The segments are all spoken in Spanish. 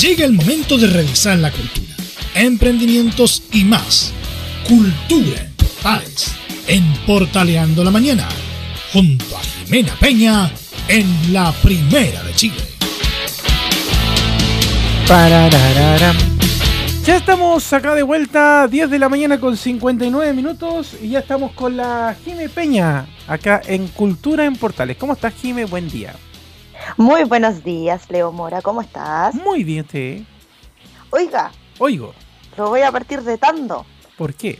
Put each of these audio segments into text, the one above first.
Llega el momento de revisar la cultura, emprendimientos y más. Cultura en Portales, en Portaleando la Mañana, junto a Jimena Peña en la Primera de Chile. Ya estamos acá de vuelta, 10 de la mañana con 59 minutos y ya estamos con la Jime Peña, acá en Cultura en Portales. ¿Cómo estás, Jime? Buen día. Muy buenos días, Leo Mora, ¿cómo estás? Muy bien, usted. Oiga, Oigo, lo voy a partir retando, ¿por qué?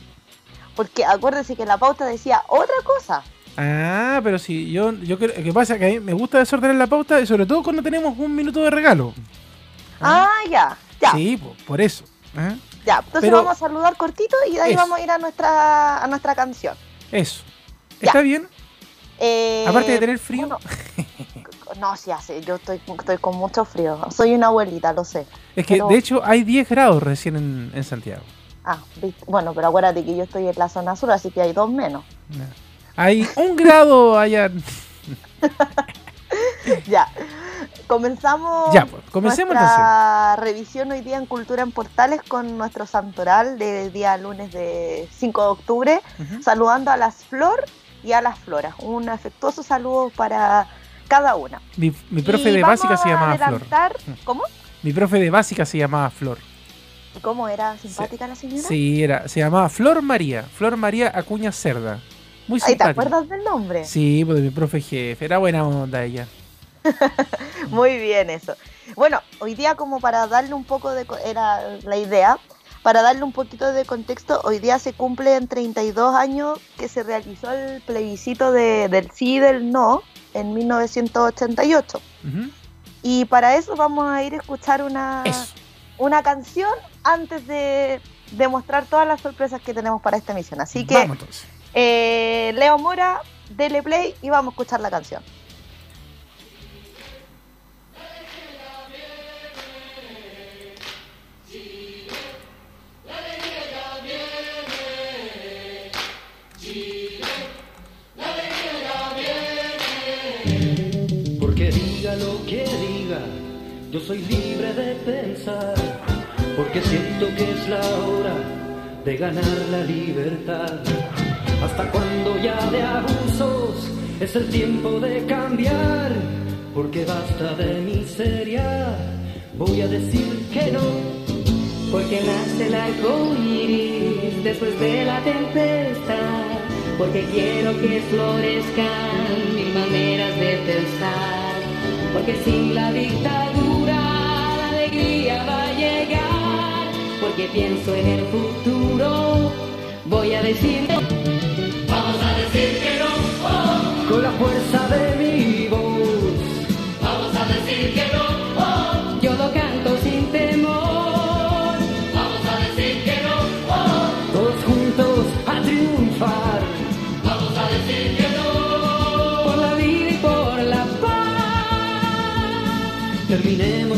porque acuérdese que la pauta decía otra cosa. Ah, pero sí, yo, yo creo que pasa que a mí me gusta desordenar la pauta y sobre todo cuando tenemos un minuto de regalo. Ah, ya, ya, Sí, po, por eso. ¿ah? ya. Entonces pero- vamos a saludar cortito y de ahí Eso. vamos a ir a nuestra, a nuestra canción. Eso. Ya. ¿Está bien? Eh, Aparte de tener frío. bueno, no, sí hace, yo estoy, estoy con mucho frío. Soy una abuelita, lo sé. Es que pero- de hecho hay 10 grados recién en, en Santiago. Ah, bueno, pero acuérdate que yo estoy en la zona sur, así que hay dos menos. Hay un grado allá. Ya. Comenzamos Ya, pues, comencemos nuestra revisión hoy día en Cultura en Portales con nuestro santoral del día lunes de 5 de octubre, saludando a las Flor y a las Floras. Un afectuoso saludo para cada una. Mi, mi profe Y de básica se llamaba Flor. Mm. ¿Cómo? Mi profe de básica se llamaba Flor. ¿Y ¿Cómo era simpática la señora? Sí, era, se llamaba Flor María. Flor María Acuña Cerda. Muy Ay, ¿Te simpática. acuerdas del nombre? Sí, pues de mi profe jefe. Era buena onda ella. Muy bien eso. Bueno, hoy día como para darle un poco de... Era la idea. Para darle un poquito de contexto, hoy día se cumplen 32 años que se realizó el plebiscito de- del sí y del no en 1988. Ujú. Y para eso vamos a ir a escuchar una, Eso. una canción antes de, de mostrar todas las sorpresas que tenemos para esta emisión. Así que, Vamos eh, Leo Mora, dele play y vamos a escuchar la canción. Lo que diga, yo soy libre de pensar, porque siento que es la hora de ganar la libertad. Hasta cuando ya de abusos es el tiempo de cambiar, porque basta de miseria, voy a decir que no. Porque nace el arco después de la tempestad. Porque quiero que florezcan mil maneras de pensar. Porque sin la dictadura la alegría va a llegar. Porque pienso en el futuro. Voy a decir. Vamos a decir que no. Con la fuerza de mi voz, Vamos a decir que no.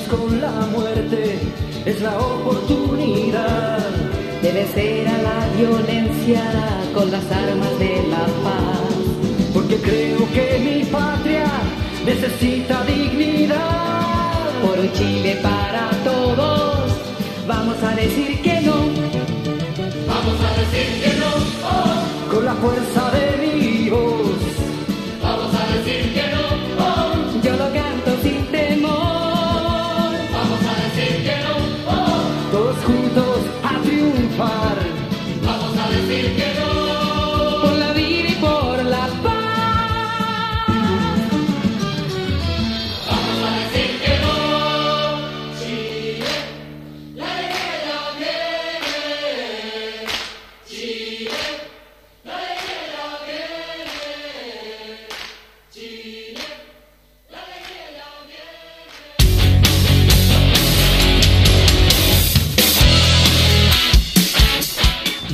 Con la muerte, es la oportunidad. Debe ser a la violencia con las armas de la paz. Porque creo que mi patria necesita dignidad. Por un Chile para todos. Vamos a decir que no. Vamos a decir que no. Con la fuerza de mi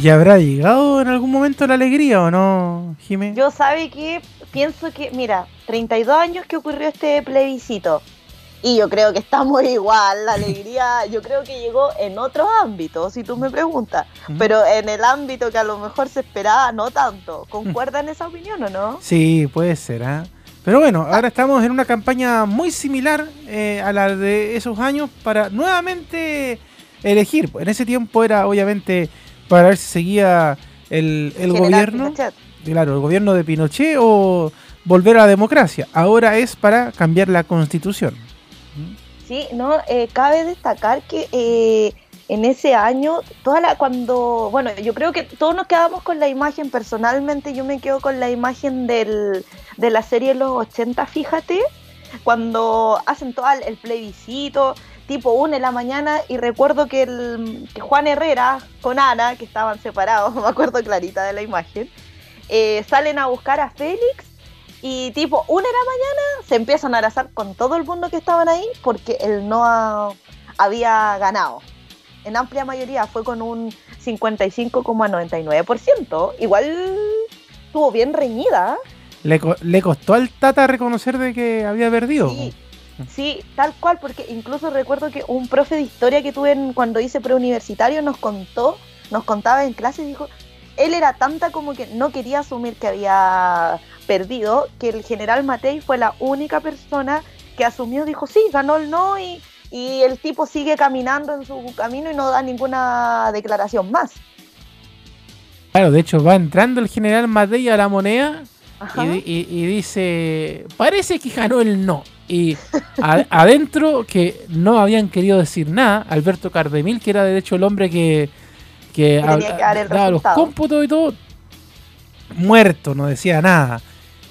¿Y habrá llegado en algún momento la alegría o no, Jimé? Yo sabe que pienso que, mira, 32 años que ocurrió este plebiscito. Y yo creo que estamos igual, la alegría, yo creo que llegó en otros ámbitos, si tú me preguntas. Pero en el ámbito que a lo mejor se esperaba, no tanto. ¿Concuerdan esa opinión o no? Sí, puede ser, ¿ah? Pero bueno, ahora estamos en una campaña muy similar eh, a la de esos años para nuevamente elegir. En ese tiempo era obviamente para ver si seguía el, el gobierno. Pinochet. Claro, el gobierno de Pinochet o volver a la democracia. Ahora es para cambiar la constitución. Sí, no, eh, cabe destacar que eh, en ese año, toda la, cuando, bueno, yo creo que todos nos quedamos con la imagen, personalmente yo me quedo con la imagen del, de la serie de los 80, fíjate, cuando hacen todo el plebiscito, tipo 1 de la mañana, y recuerdo que, el, que Juan Herrera con Ana, que estaban separados, me acuerdo clarita de la imagen, eh, salen a buscar a Félix y tipo, una de la mañana se empiezan a abrazar con todo el mundo que estaban ahí porque él no ha- había ganado. En amplia mayoría fue con un 55,99%. Igual estuvo bien reñida. Le, co- le costó al Tata reconocer de que había perdido. Sí, sí, tal cual, porque incluso recuerdo que un profe de historia que tuve en- cuando hice preuniversitario nos contó, nos contaba en clase dijo, él era tanta como que no quería asumir que había perdido, que el general Matei fue la única persona que asumió, dijo, sí, ganó el no y, y el tipo sigue caminando en su camino y no da ninguna declaración más. Claro, de hecho va entrando el general Matei a la moneda y- y dice, parece que ganó el no. Y a- adentro, que no habían querido decir nada, Alberto Cardemil, que era de hecho el hombre que, que, Que daba los cómputos y todo, muerto, no decía nada.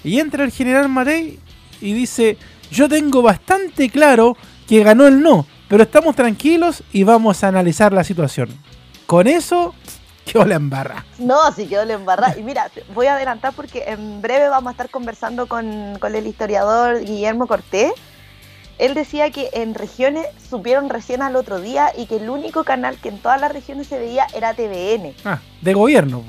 Y entra el general Matei y dice, yo tengo bastante claro que ganó el no, pero estamos tranquilos y vamos a analizar la situación. Con eso, quedó la embarra. No, sí quedó la embarrada. Y mira, voy a adelantar porque en breve vamos a estar conversando con, con el historiador Guillermo Cortés. Él decía que en regiones supieron recién al otro día y que el único canal que en todas las regiones se veía era TVN, Ah, de gobierno.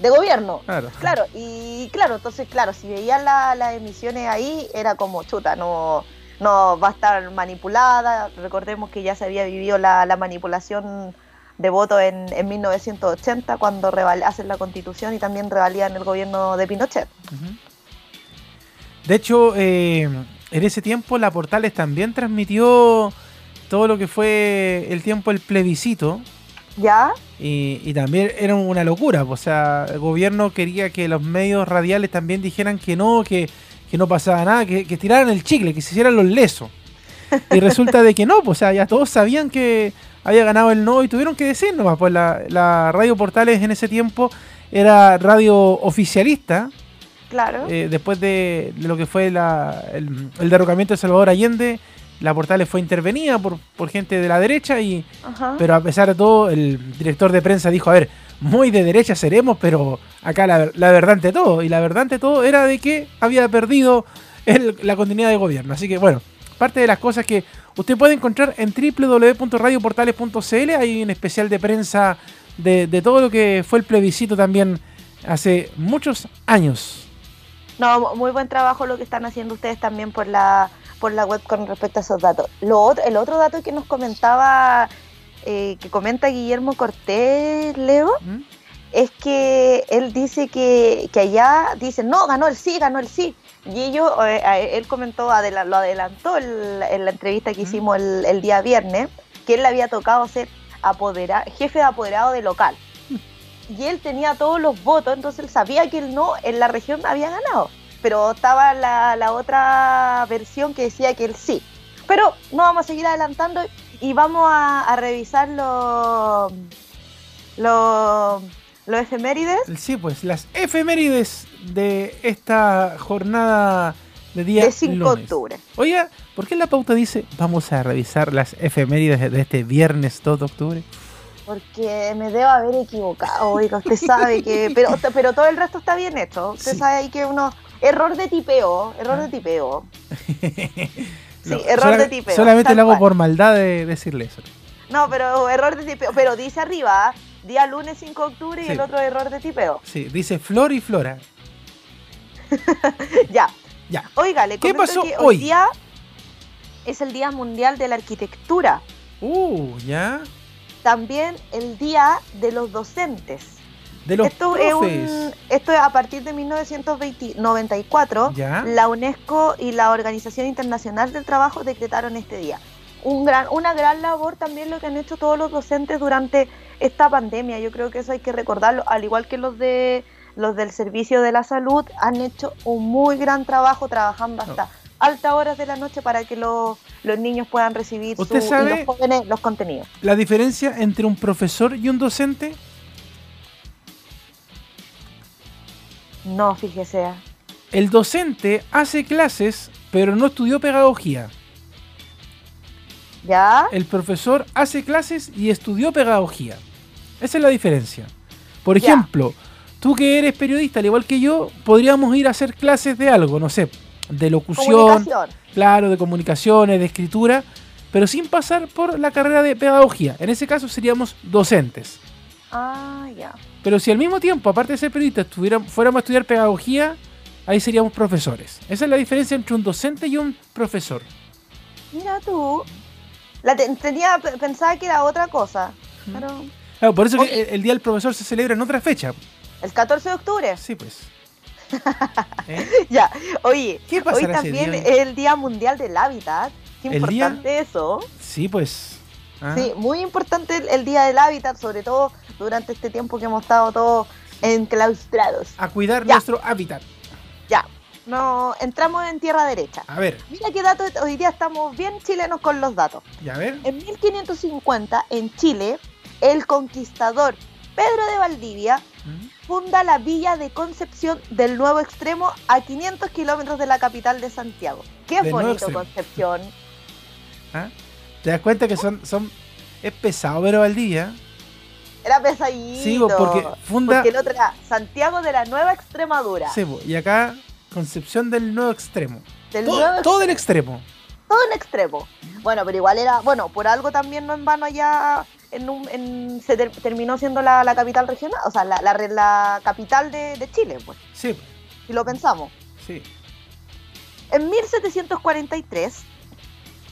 de gobierno. Claro. Claro, y claro, entonces, claro, si veían la- las emisiones ahí, era como chuta, no, no va a estar manipulada. Recordemos que ya se había vivido la, la manipulación de voto en, en 1980, cuando hacen la constitución y también revalían el gobierno de Pinochet. De hecho, eh, en ese tiempo la Portales también transmitió todo lo que fue el tiempo del plebiscito. ¿Ya? Y, y también era una locura. O sea, el gobierno quería que los medios radiales también dijeran que no, que, que no pasaba nada, que, que tiraran el chicle, que se hicieran los lesos. Y resulta de que no, pues, o sea, ya todos sabían que había ganado el no y tuvieron que decir nomás, pues la, la radio Portales en ese tiempo era radio oficialista, Claro. eh, después de, de lo que fue la- el, el derrocamiento de Salvador Allende, la Portales fue intervenida por, por gente de la derecha y, Ajá. pero a pesar de todo, el director de prensa dijo, a ver, muy de derecha seremos, pero acá la, la verdad ante todo. Y la verdad ante todo era de que había perdido el- la continuidad de gobierno. Así que bueno, parte de las cosas que usted puede encontrar en www.radioportales.cl. Hay un especial de prensa de, de todo lo que fue el plebiscito también hace muchos años. No, muy buen trabajo lo que están haciendo ustedes también por la, por la web con respecto a esos datos. Lo otro, el otro dato que nos comentaba, eh, que comenta Guillermo Cortés, Leo, ¿Mm? es que él dice que, que allá dicen, no, ganó el sí, ganó el sí. Y ellos, eh, él comentó, adela- lo adelantó el- en la entrevista que hicimos el, el día viernes, que él le había tocado ser apodera- jefe de apoderado de local. Y él tenía todos los votos, entonces él sabía que el no en la región había ganado. Pero estaba la, la otra versión que decía que él sí. Pero no vamos a seguir adelantando y vamos a, a revisar los los los efemérides. Sí, pues las efemérides de esta jornada de día de 5 de octubre. Oiga, ¿por qué la pauta dice vamos a revisar las efemérides de- este viernes 2 de octubre? Porque me debo haber equivocado, oiga, usted sabe que. Pero, pero todo el resto está bien hecho. Usted Sí. sabe ahí que uno. Error de tipeo, error Ah. de tipeo. Sí, No, error sola- de tipeo. Solamente lo hago cual. por maldad de decirle eso. No, pero error de tipeo. Pero dice arriba, día lunes 5 de octubre y Sí. el otro error de tipeo. Sí, dice Flor y Flora. Ya. Ya. Oiga, le ¿Qué pasó que hoy? hoy día es el Día Mundial de la Arquitectura. Uh, ya. También el Día de los Docentes. De los esto es, un- esto es a partir de 1994. Ya. La UNESCO y la Organización Internacional del Trabajo decretaron este día. Un gran, una gran labor también lo que han hecho todos los docentes durante esta pandemia. Yo creo que eso hay que recordarlo, al igual que los de los del servicio de la salud han hecho un muy gran trabajo trabajando hasta altas horas de la noche para que los, los niños puedan recibir su- ¿Usted y los jóvenes los contenidos. La diferencia entre un profesor y un docente, No, fíjese. el docente hace clases, pero no estudió pedagogía. ¿Ya? El profesor hace clases y estudió pedagogía. Esa es la diferencia. Por Ya. Tú que eres periodista, al igual que yo, podríamos ir a hacer clases de algo, no sé, de locución, claro, de comunicaciones, de escritura, pero sin pasar por la carrera de pedagogía. En ese caso seríamos docentes. Ah, ya. Pero si al mismo tiempo, aparte de ser periodistas, fuéramos a estudiar pedagogía, ahí seríamos profesores. Esa es la diferencia entre un docente y un profesor. Mira tú. La te- tenía, pe- pensaba que era otra cosa. Pero Claro, por eso que el Día del Profesor se celebra en otra fecha. El 14 de octubre. Sí, pues. ¿Eh? Ya. Oye, ¿Qué hoy también es el Día Mundial del Hábitat. Qué ¿El día? importante eso. Sí, pues. Ah, Sí, muy importante el, el Día del Hábitat, sobre todo durante este tiempo que hemos estado todos enclaustrados. A cuidar Ya. nuestro hábitat. Ya. No, entramos en tierra derecha. A ver, Mira qué datos, hoy día estamos bien chilenos con los datos. ya a ver. En 1550, en Chile, el conquistador Pedro de Valdivia Mm. Funda la villa de Concepción del Nuevo Extremo a 500 kilómetros de la capital de Santiago. Qué bonito. Concepción. ¿Ah? ¿Te das cuenta que son, son es pesado pero Valdivia? Era pesadito. Sí, porque funda Porque el otro era Santiago de la Nueva Extremadura. Sí, y acá Concepción del nuevo extremo. Del Todo, nuevo todo el extremo. todo en extremo. Bueno, pero igual era, bueno, por algo también no en vano allá en un, en- se ter- terminó siendo la, la capital regional, o sea, la, la, re- la capital de, de Chile, pues, Sí, si lo pensamos. sí. En 1743,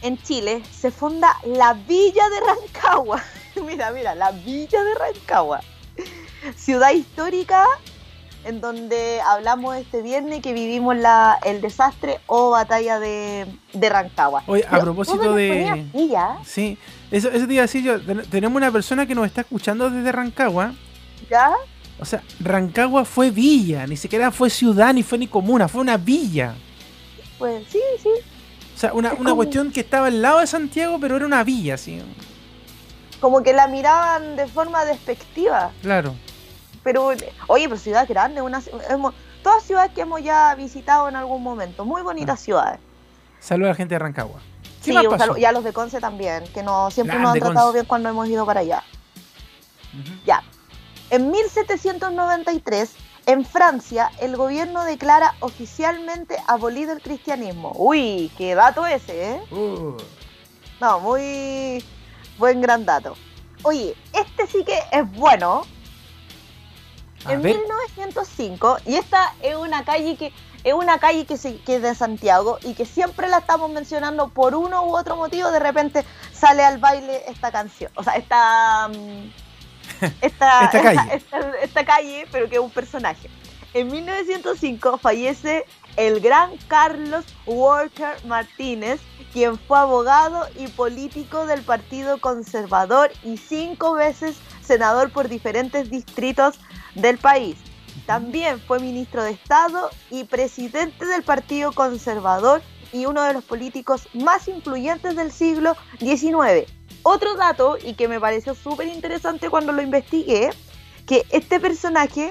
en Chile, se funda la Villa de Rancagua. mira, mira, la Villa de Rancagua. Ciudad histórica en donde hablamos este viernes que vivimos la, el desastre o batalla de, de Rancagua. Oye, a propósito de- ponía villa, Sí, eso, eso te iba a decir yo. Ten- Tenemos una persona que nos está escuchando desde Rancagua. ¿ya? O sea, Rancagua fue villa, ni siquiera fue ciudad, ni fue ni comuna, fue una villa. Pues sí, sí. O sea, una, una cuestión que estaba al lado de Santiago, pero era una villa, sí. Como que la miraban de forma despectiva. Claro. Pero, oye, pero ciudad grande, una, hemos- todas ciudades que hemos ya visitado en algún momento. Muy bonitas ciudades. Saludos a la gente de Rancagua. ¿Qué Sí, y a los de Conce también, que no, siempre nos han tratado Conce. bien cuando hemos ido para allá. Ya. En 1793, en Francia, el gobierno declara oficialmente abolido el cristianismo. Uy, qué dato ese, ¿eh? Uh, No, muy buen gran dato. Oye, este sí que es bueno. A en ver, 1905, y esta es una calle que es una calle que, se, que es de Santiago y que siempre la estamos mencionando por uno u otro motivo, de repente sale al baile esta canción, o sea, esta mm, esta, Esta calle. esta- esta calle, pero que es un personaje. En 1905 fallece el gran Carlos Walker Martínez, quien fue abogado y político del Partido Conservador y cinco veces senador por diferentes distritos del país. También fue ministro de Estado y presidente del Partido Conservador y uno de los políticos más influyentes del siglo XIX. Otro dato, y que me pareció súper interesante cuando lo investigué, que este personaje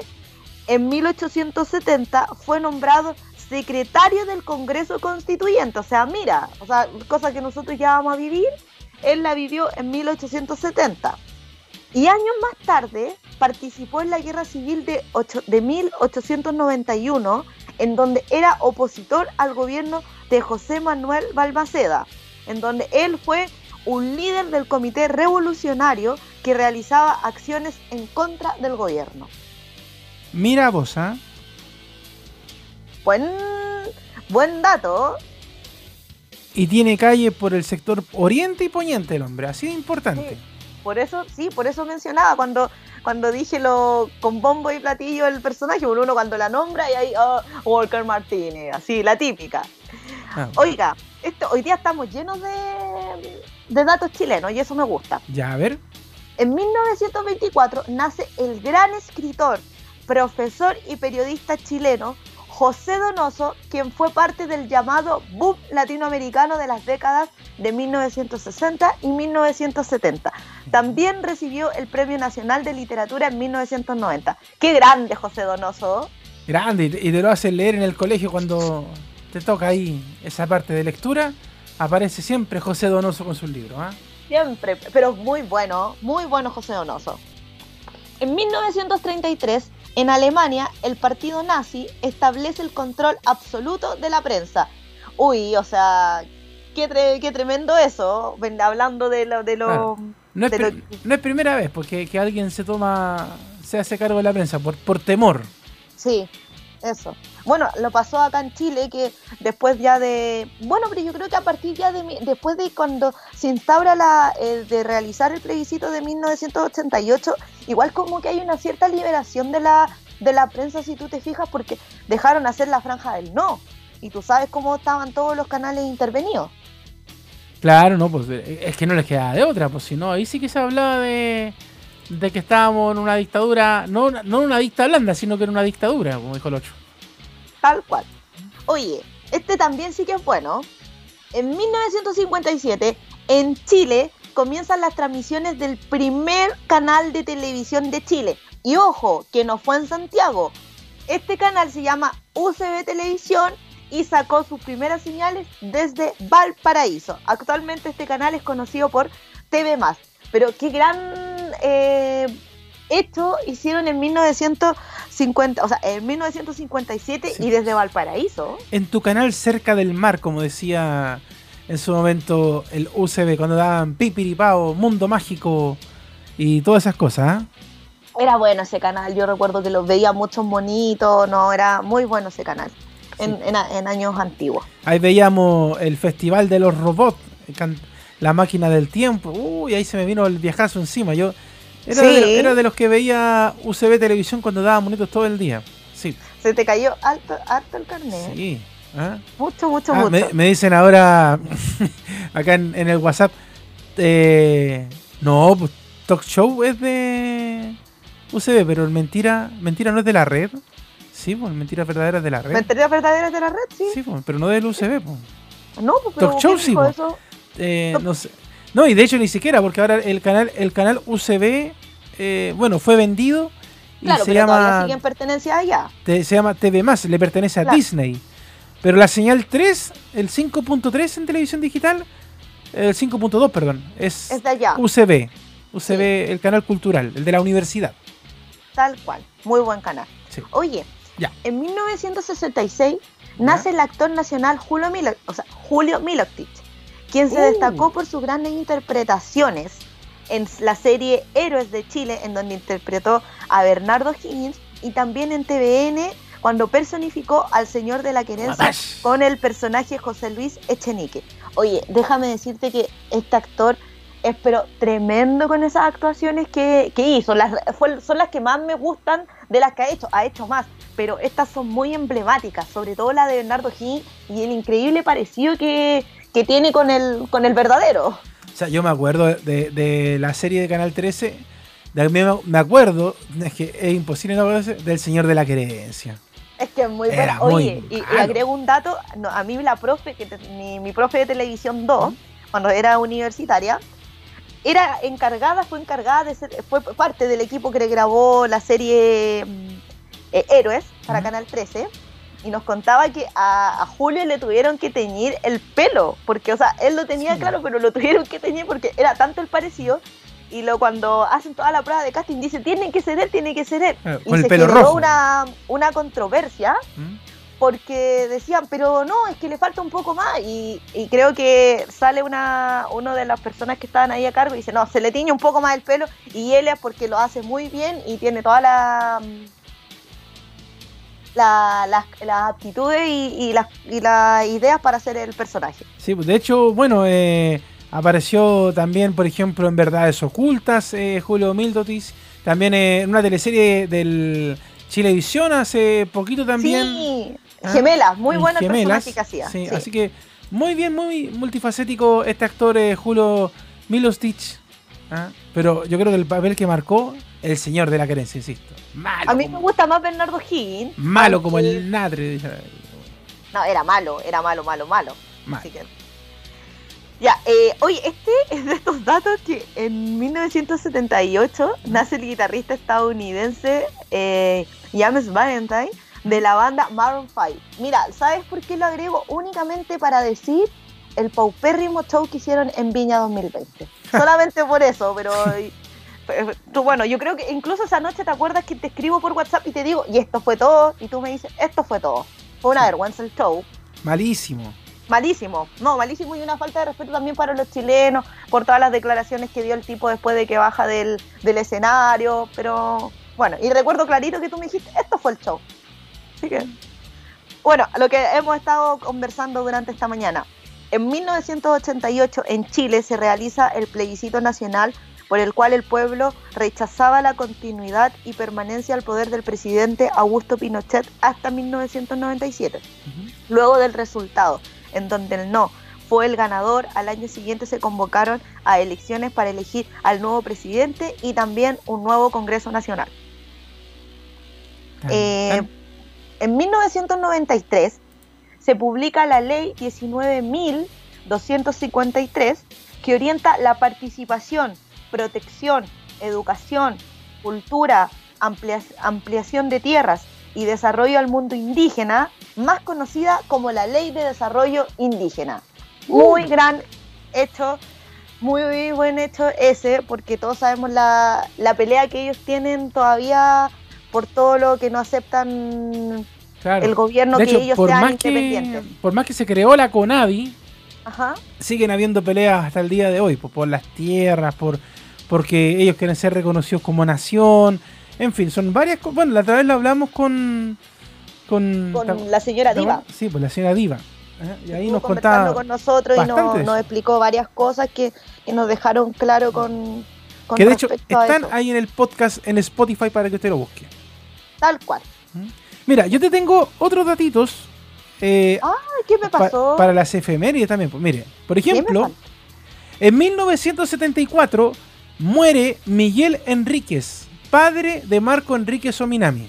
en 1870 fue nombrado secretario del Congreso Constituyente. O sea, mira, o sea, cosa que nosotros ya vamos a vivir, él la vivió en 1870. Y años más tarde participó en la Guerra Civil de, ocho- de 1891, en donde era opositor al gobierno de José Manuel Balmaceda, en donde él fue un líder del comité revolucionario que realizaba acciones en contra del gobierno. mira vos, ¿ah? Buen, buen dato. Y tiene calle por el sector oriente y poniente el hombre, así de importante. Por eso, sí, por eso mencionaba cuando, cuando dije lo con bombo y platillo el personaje, uno cuando la nombra y ahí, oh, Walker Martínez, así, la típica. Ah, Oiga, esto, hoy día estamos llenos de, de datos chilenos y eso me gusta. ya, a ver. En 1924 nace el gran escritor, profesor y periodista chileno José Donoso, quien fue parte del llamado boom latinoamericano de las décadas de 1960 y 1970. También recibió el Premio Nacional de Literatura en 1990. ¡Qué grande José Donoso! Grande, y te- lo hacen leer en el colegio cuando te toca ahí esa parte de lectura. Aparece siempre José Donoso con sus libros. ¿ah? Siempre, pero muy bueno, muy bueno José Donoso. En 1933, en Alemania, el partido nazi establece el control absoluto de la prensa. Uy, o sea, qué, tre- qué tremendo eso, hablando de lo... De lo Claro. No es, de lo- no es primera vez porque que alguien se toma, se hace cargo de la prensa por, por temor. Sí, eso. Bueno, lo pasó acá en Chile que después ya de... Bueno, pero yo creo que a partir ya de... Después de cuando se instaura la... eh, de realizar el plebiscito de 1988, igual como que hay una cierta liberación de la, de la prensa, si tú te fijas, porque dejaron hacer la franja del no. Y tú sabes cómo estaban todos los canales intervenidos. Claro, no, pues eh, es que no les queda de otra, pues si no, ahí sí que se hablaba de, de que estábamos en una dictadura, no, no una dicta blanda, sino que era una dictadura, como dijo el 8. Tal cual. Oye, este también sí que es bueno. En 1957, en Chile, comienzan las transmisiones del primer canal de televisión de Chile. Y ojo, que no fue en Santiago. Este canal se llama UCB Televisión y sacó sus primeras señales desde Valparaíso. Actualmente este canal es conocido por TV Pero qué gran eh, hecho hicieron en 1950, o sea, en 1957 Sí. y desde Valparaíso. En tu canal cerca del mar, como decía en su momento el UCB, cuando daban Pipiripao, Mundo Mágico y todas esas cosas. ¿ah? Era bueno ese canal, yo recuerdo que los veía muchos monitos, no, era muy bueno ese canal en, en años antiguos. Ahí veíamos el Festival de los Robots, la máquina del tiempo. Uy, ahí se me vino el viajazo encima. Yo era, Sí. de, era de los que veía UCB Televisión cuando daba monitos todo el día. Sí, Se te cayó alto, alto el carnet. sí. ¿ah? Mucho, mucho, Ah, mucho. me, me dicen ahora acá en, en el WhatsApp. eh, no, pues Talk Show es de UCB, pero el mentira, mentira no es de la red. Sí, pues mentira verdadera es de la red. ¿Mentiras verdaderas de la red? Sí. Sí, pues, pero no del UCB. Pues. No, pues, pero Talk show ¿quién sí, po. eso? Eh, No. no sé. No, y de hecho ni siquiera, porque ahora el canal, el canal UCB, eh, bueno, fue vendido y Claro, se pero llama, siguen pertenencia allá. te- se llama TV le pertenece a Claro. Disney. Pero la señal 3, el 5.3 en televisión digital, el 5.2, perdón, es, Es de allá, UCB. UCB, el canal cultural, el de la universidad. tal cual. Muy buen canal. Sí. Oye, Ya. en 1966 nace el actor nacional Julio, Milo, o sea, Julio Miloctic, quien se Uh. destacó por sus grandes interpretaciones en la serie Héroes de Chile, en donde interpretó a Bernardo Higgins, y también en TVN, cuando personificó al Señor de la Querencia Matash. con el personaje José Luis Echenique. Oye, déjame decirte que este actor es pero tremendo con esas actuaciones que, que hizo. Las, fue- son las que más me gustan de las que ha hecho. Ha hecho más, pero estas son muy emblemáticas, sobre todo la de Bernardo Gil y el increíble parecido que, que tiene con el, con el verdadero. O sea, yo me acuerdo de, de la serie de Canal 13, de, me, acuerdo, es que es imposible no acordarse, del Señor de la Querencia. Es que es muy muy Oye, y, agrego un dato, no, a mí la profe, que te- mi, mi profe de televisión 2, cuando era universitaria, era encargada, fue encargada de ser, fue parte del equipo que grabó la serie mm, eh, Héroes para. Canal 13 y nos contaba que a, a Julio le tuvieron que teñir el pelo, porque, o sea, él lo tenía Sí. claro, pero lo tuvieron que teñir porque era tanto el parecido. Y lo cuando hacen toda la prueba de casting dice, tiene que ser él, tiene que ser él. Claro, Y se generó rojo. Una, una controversia ¿Mm? porque decían, pero no, es que le falta un poco más. Y, y creo que sale una uno de las personas que estaban ahí a cargo y dice, no, se le tiñe un poco más el pelo. Y él es porque lo hace muy bien y tiene todas la, la- las las aptitudes y, y las, y las ideas para hacer el personaje. Sí, de hecho, bueno, eh, Apareció también, por ejemplo, en Verdades Ocultas, eh, Julio Mildotis. También eh, en una teleserie del Chilevisión hace poquito también. Sí, Ah, gemelas, muy el Gemelas, personaje que hacía. sí, sí. así que muy bien, muy multifacético este actor eh, Julio Milostich. ¿ah? Pero yo creo que el papel que marcó, el señor de la querencia, insisto. Malo. A mí me gusta más Bernardo Higgins. malo como el Natre. No, era malo, era malo, malo, malo. Mal. Así que... Ya, eh, oye, este es de estos datos que en 1978 nace el guitarrista estadounidense eh, James Valentine de la banda Maroon 5. Mira, ¿sabes por qué lo agrego? Únicamente para decir el paupérrimo show que hicieron en Viña 2020. Solamente por eso, pero... eh, Tú, bueno, yo creo que incluso esa noche te acuerdas que te escribo por WhatsApp y te digo, y esto fue todo, y tú me dices, esto fue todo. Fue una vergüenza el show. Malísimo. Malísimo, no, malísimo y una falta de respeto también para los chilenos por todas las declaraciones que dio el tipo después de que baja del, del escenario, pero bueno, y recuerdo clarito que tú me dijiste, esto fue el show. Así que, bueno, lo que hemos estado conversando durante esta mañana. En 1988 en Chile se realiza el plebiscito nacional por el cual el pueblo rechazaba la continuidad y permanencia al poder del presidente Augusto Pinochet hasta 1997 Ujú. luego del resultado, en donde el no fue el ganador, al año siguiente se convocaron a elecciones para elegir al nuevo presidente y también un nuevo Congreso Nacional. Eh. En 1993 se publica la ley 19.253 que orienta la participación, protección, educación, cultura, amplia- ampliación de tierras y desarrollo al mundo indígena, más conocida como la Ley de Desarrollo Indígena. Muy gran hecho, muy buen hecho ese, porque todos sabemos la, la pelea que ellos tienen todavía por todo lo que no aceptan Claro. el gobierno de que ellos por sean más, que, independientes. por más que se creó la CONADI, Ajá. siguen habiendo peleas hasta el día de hoy, por, por las tierras, por porque ellos quieren ser reconocidos como nación, en fin, son varias cosas. Bueno, la otra vez lo hablamos con... Con, Con la señora ¿te Diva. Sí, pues la señora Diva. ¿eh? Y ahí nos contaba... con nosotros y nos, explicó varias cosas que, que nos dejaron claro con, con Que de hecho están ahí en el podcast en Spotify para que usted lo busque. Tal cual. Mira, yo te tengo otros datitos eh, Ay, ¿qué me pa- pasó? para las efemérides también. Pues mire, por ¿Qué me ejemplo, en 1974 muere Miguel Enríquez, padre de Marco Enríquez Ominami.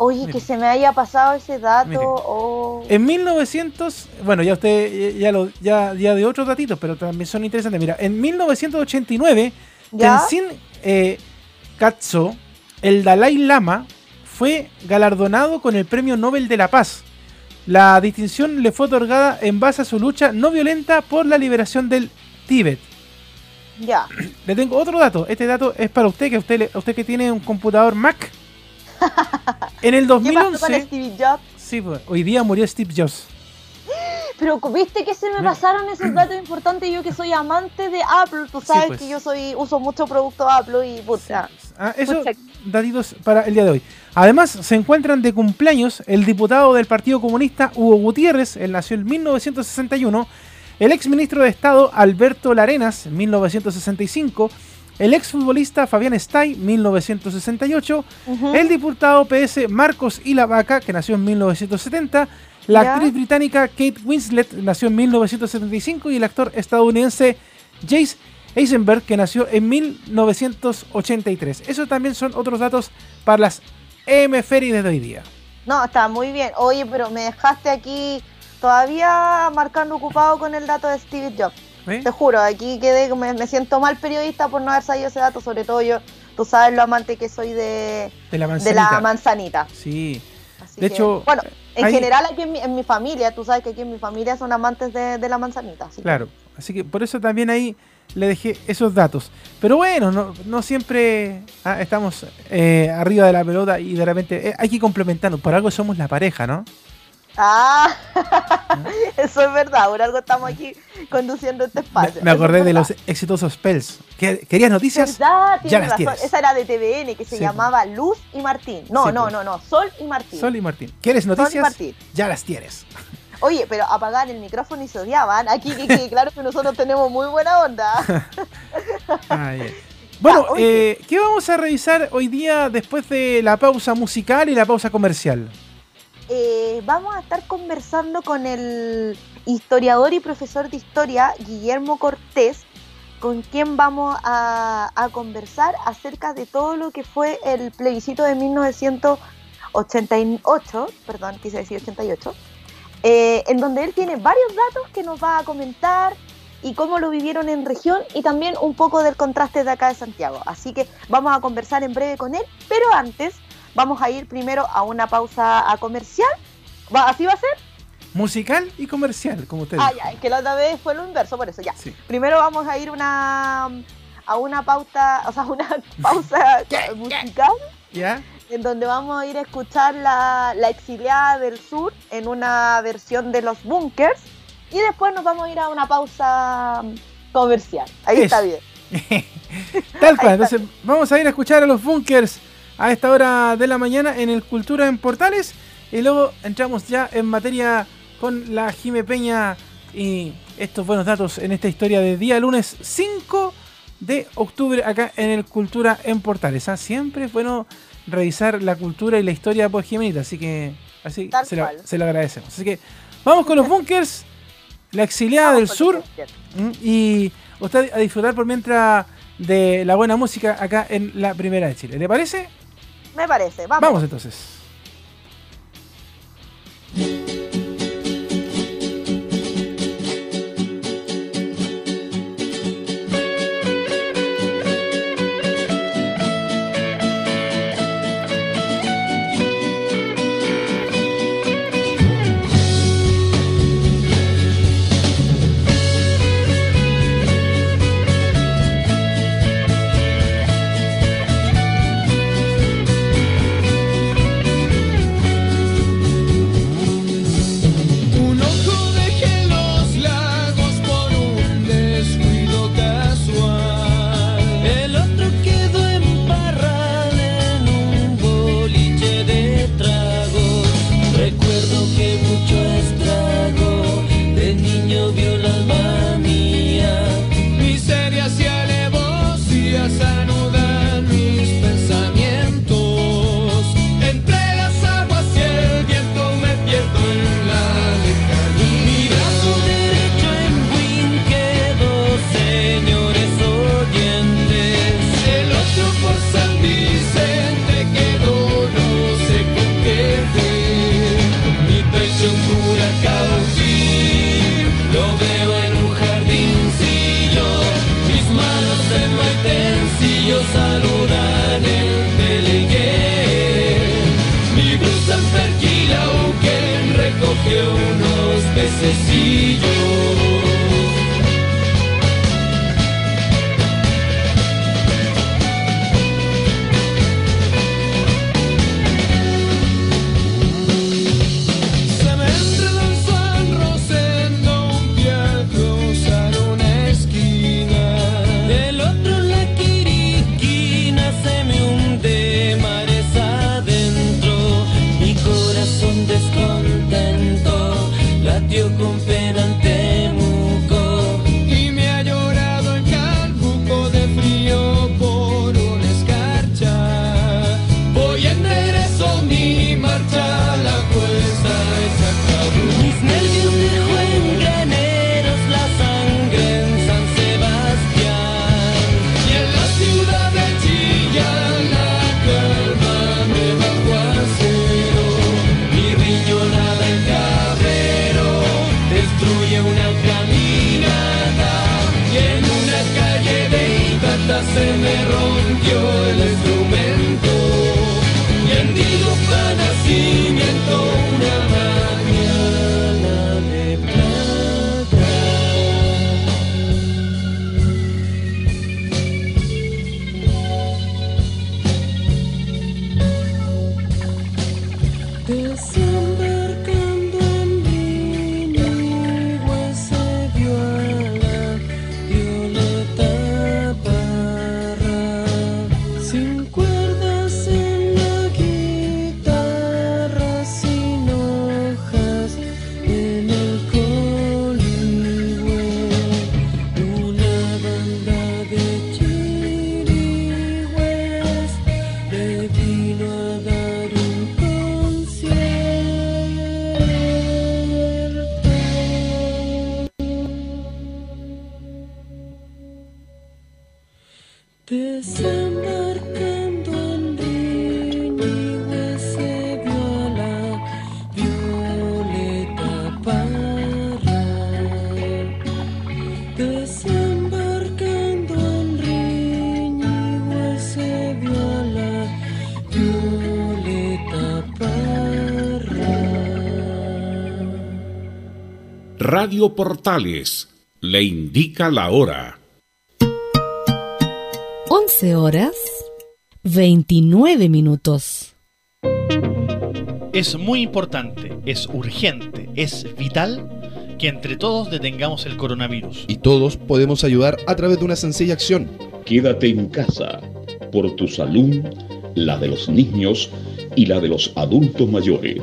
Oye, mire. que se me haya pasado ese dato. Oh. En 1900, bueno, ya usted ya lo ya, ya de otros datitos, pero también son interesantes. Mira, en 1989 ¿Ya? Tenzin eh, Katso, el Dalai Lama, fue galardonado con el Premio Nobel de la Paz. La distinción le fue otorgada en base a su lucha no violenta por la liberación del Tíbet. Ya. Le tengo otro dato. Este dato es para usted, que usted, le- usted que tiene un computador Mac. En el ¿Qué pasó con 2011, Steve Jobs? sí, pues, hoy día murió Steve Jobs. Pero viste que se me pasaron esos datos importantes. Yo que soy amante de Apple, tú sabes pues. que yo soy uso mucho producto Apple y puta. Ah, eso, Pucha. datitos para el día de hoy. Además, se encuentran de cumpleaños el diputado del Partido Comunista Hugo Gutiérrez, él nació en 1961, el ex ministro de Estado Alberto Larenas, en 1965, el ex futbolista Fabián Stay, 1968, Ujú. el diputado PS Marcos Ilavaca, que nació en 1970, la actriz británica Kate Winslet nació en 1975 y el actor estadounidense Jace Eisenberg, que nació en 1983. Esos también son otros datos para las efemérides de hoy día. No, está muy bien. Oye, pero me dejaste aquí todavía marcando ocupado con el dato de Steve Jobs. ¿eh? Te juro, aquí quedé, me, me siento mal periodista por no haber sabido ese dato, sobre todo yo, tú sabes lo amante que soy de, De la de manzanita. la manzanita. Sí, Así De que, hecho, bueno, en hay- general aquí en mi, en mi familia, tú sabes que aquí en mi familia son amantes de, de la manzanita. así que- claro. Así que por eso también ahí le dejé esos datos. Pero bueno, no, no siempre ah, estamos eh, arriba de la pelota y de repente eh, hay que complementarnos. Por algo somos la pareja, ¿no? Ah, eso es verdad, por algo estamos aquí conduciendo este espacio. me acordé es de los exitosos spells. ¿Qué- ¿Querías noticias? ¿Verdad? Ya las razón. tienes. Esa era de TVN que se Sí, llamaba Luz y Martín. No, Sí, no, pues. no, no, Sol y Martín. Sol y Martín. ¿Quieres Sol y noticias? Martín. Ya las tienes. Oye, pero apagaban el micrófono y se odiaban. Aquí que claro que nosotros tenemos muy buena onda. Ah. Bueno, eh, ¿qué vamos a revisar hoy día después de la pausa musical y la pausa comercial? Eh, vamos a estar conversando con el historiador y profesor de historia Guillermo Cortés, con quien vamos a, conversar acerca de todo lo que fue el plebiscito de 1988, perdón, quise decir 88, eh, en donde él tiene varios datos que nos va a comentar y cómo lo vivieron en región y también un poco del contraste de acá de Santiago. Así que vamos a conversar en breve con él, pero antes vamos a ir primero a una pausa a comercial. ¿Va- ¿Así va a ser? Musical y comercial, como usted Ah, ya, es que la otra vez fue lo inverso, por eso ya. Sí. Primero vamos a ir una, a una pauta, o sea, una pausa musical ¿Ya? en donde vamos a ir a escuchar la, la exiliada del sur en una versión de los bunkers y después nos vamos a ir a una pausa comercial. Ahí está bien. Tal cual. Entonces, vamos a ir a escuchar a los bunkers a esta hora de la mañana en el Cultura en Portales. Y luego entramos ya en materia con la Jime Peña y estos buenos datos en esta historia de día lunes 5 de octubre acá en el Cultura en Portales. ¿ah? Siempre es bueno revisar la cultura y la historia por Jimenita, así que así se lo, cual. se lo agradecemos. Así que vamos con los bunkers, la exiliada del Vamos sur. Y usted a disfrutar por mientras de la buena música acá en la Primera de Chile. ¿Le parece? Me parece, vamos. Entonces. Radio Portales le indica la hora. 11 horas 29 minutos. Es muy importante, es urgente, es vital que entre todos detengamos el coronavirus. Y todos podemos ayudar a través de una sencilla acción. Quédate en casa por tu salud, la de los niños y la de los adultos mayores.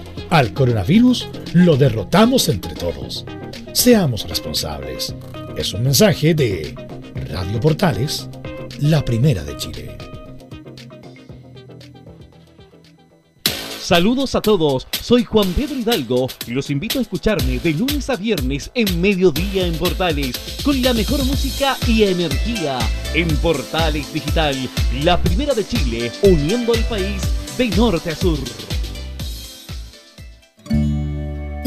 al coronavirus lo derrotamos entre todos. Seamos responsables. Es un mensaje de Radio Portales, la primera de Chile. Saludos a todos, soy Juan Pedro Hidalgo y los invito a escucharme de lunes a viernes en mediodía en Portales, con la mejor música y energía en Portales Digital, la primera de Chile, uniendo al país de norte a sur.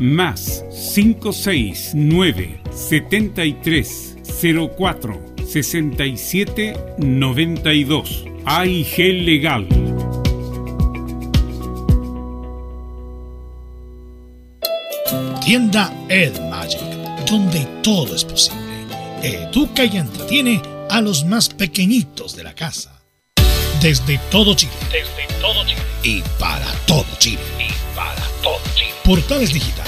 más 569 73 04 67 92 AIG Legal. Tienda Ed Magic, donde todo es posible. Educa y entretiene a los más pequeñitos de la casa. Desde todo Chile. Desde todo Chile. Y para todo Chile. Y para todo Chile. Portales Digital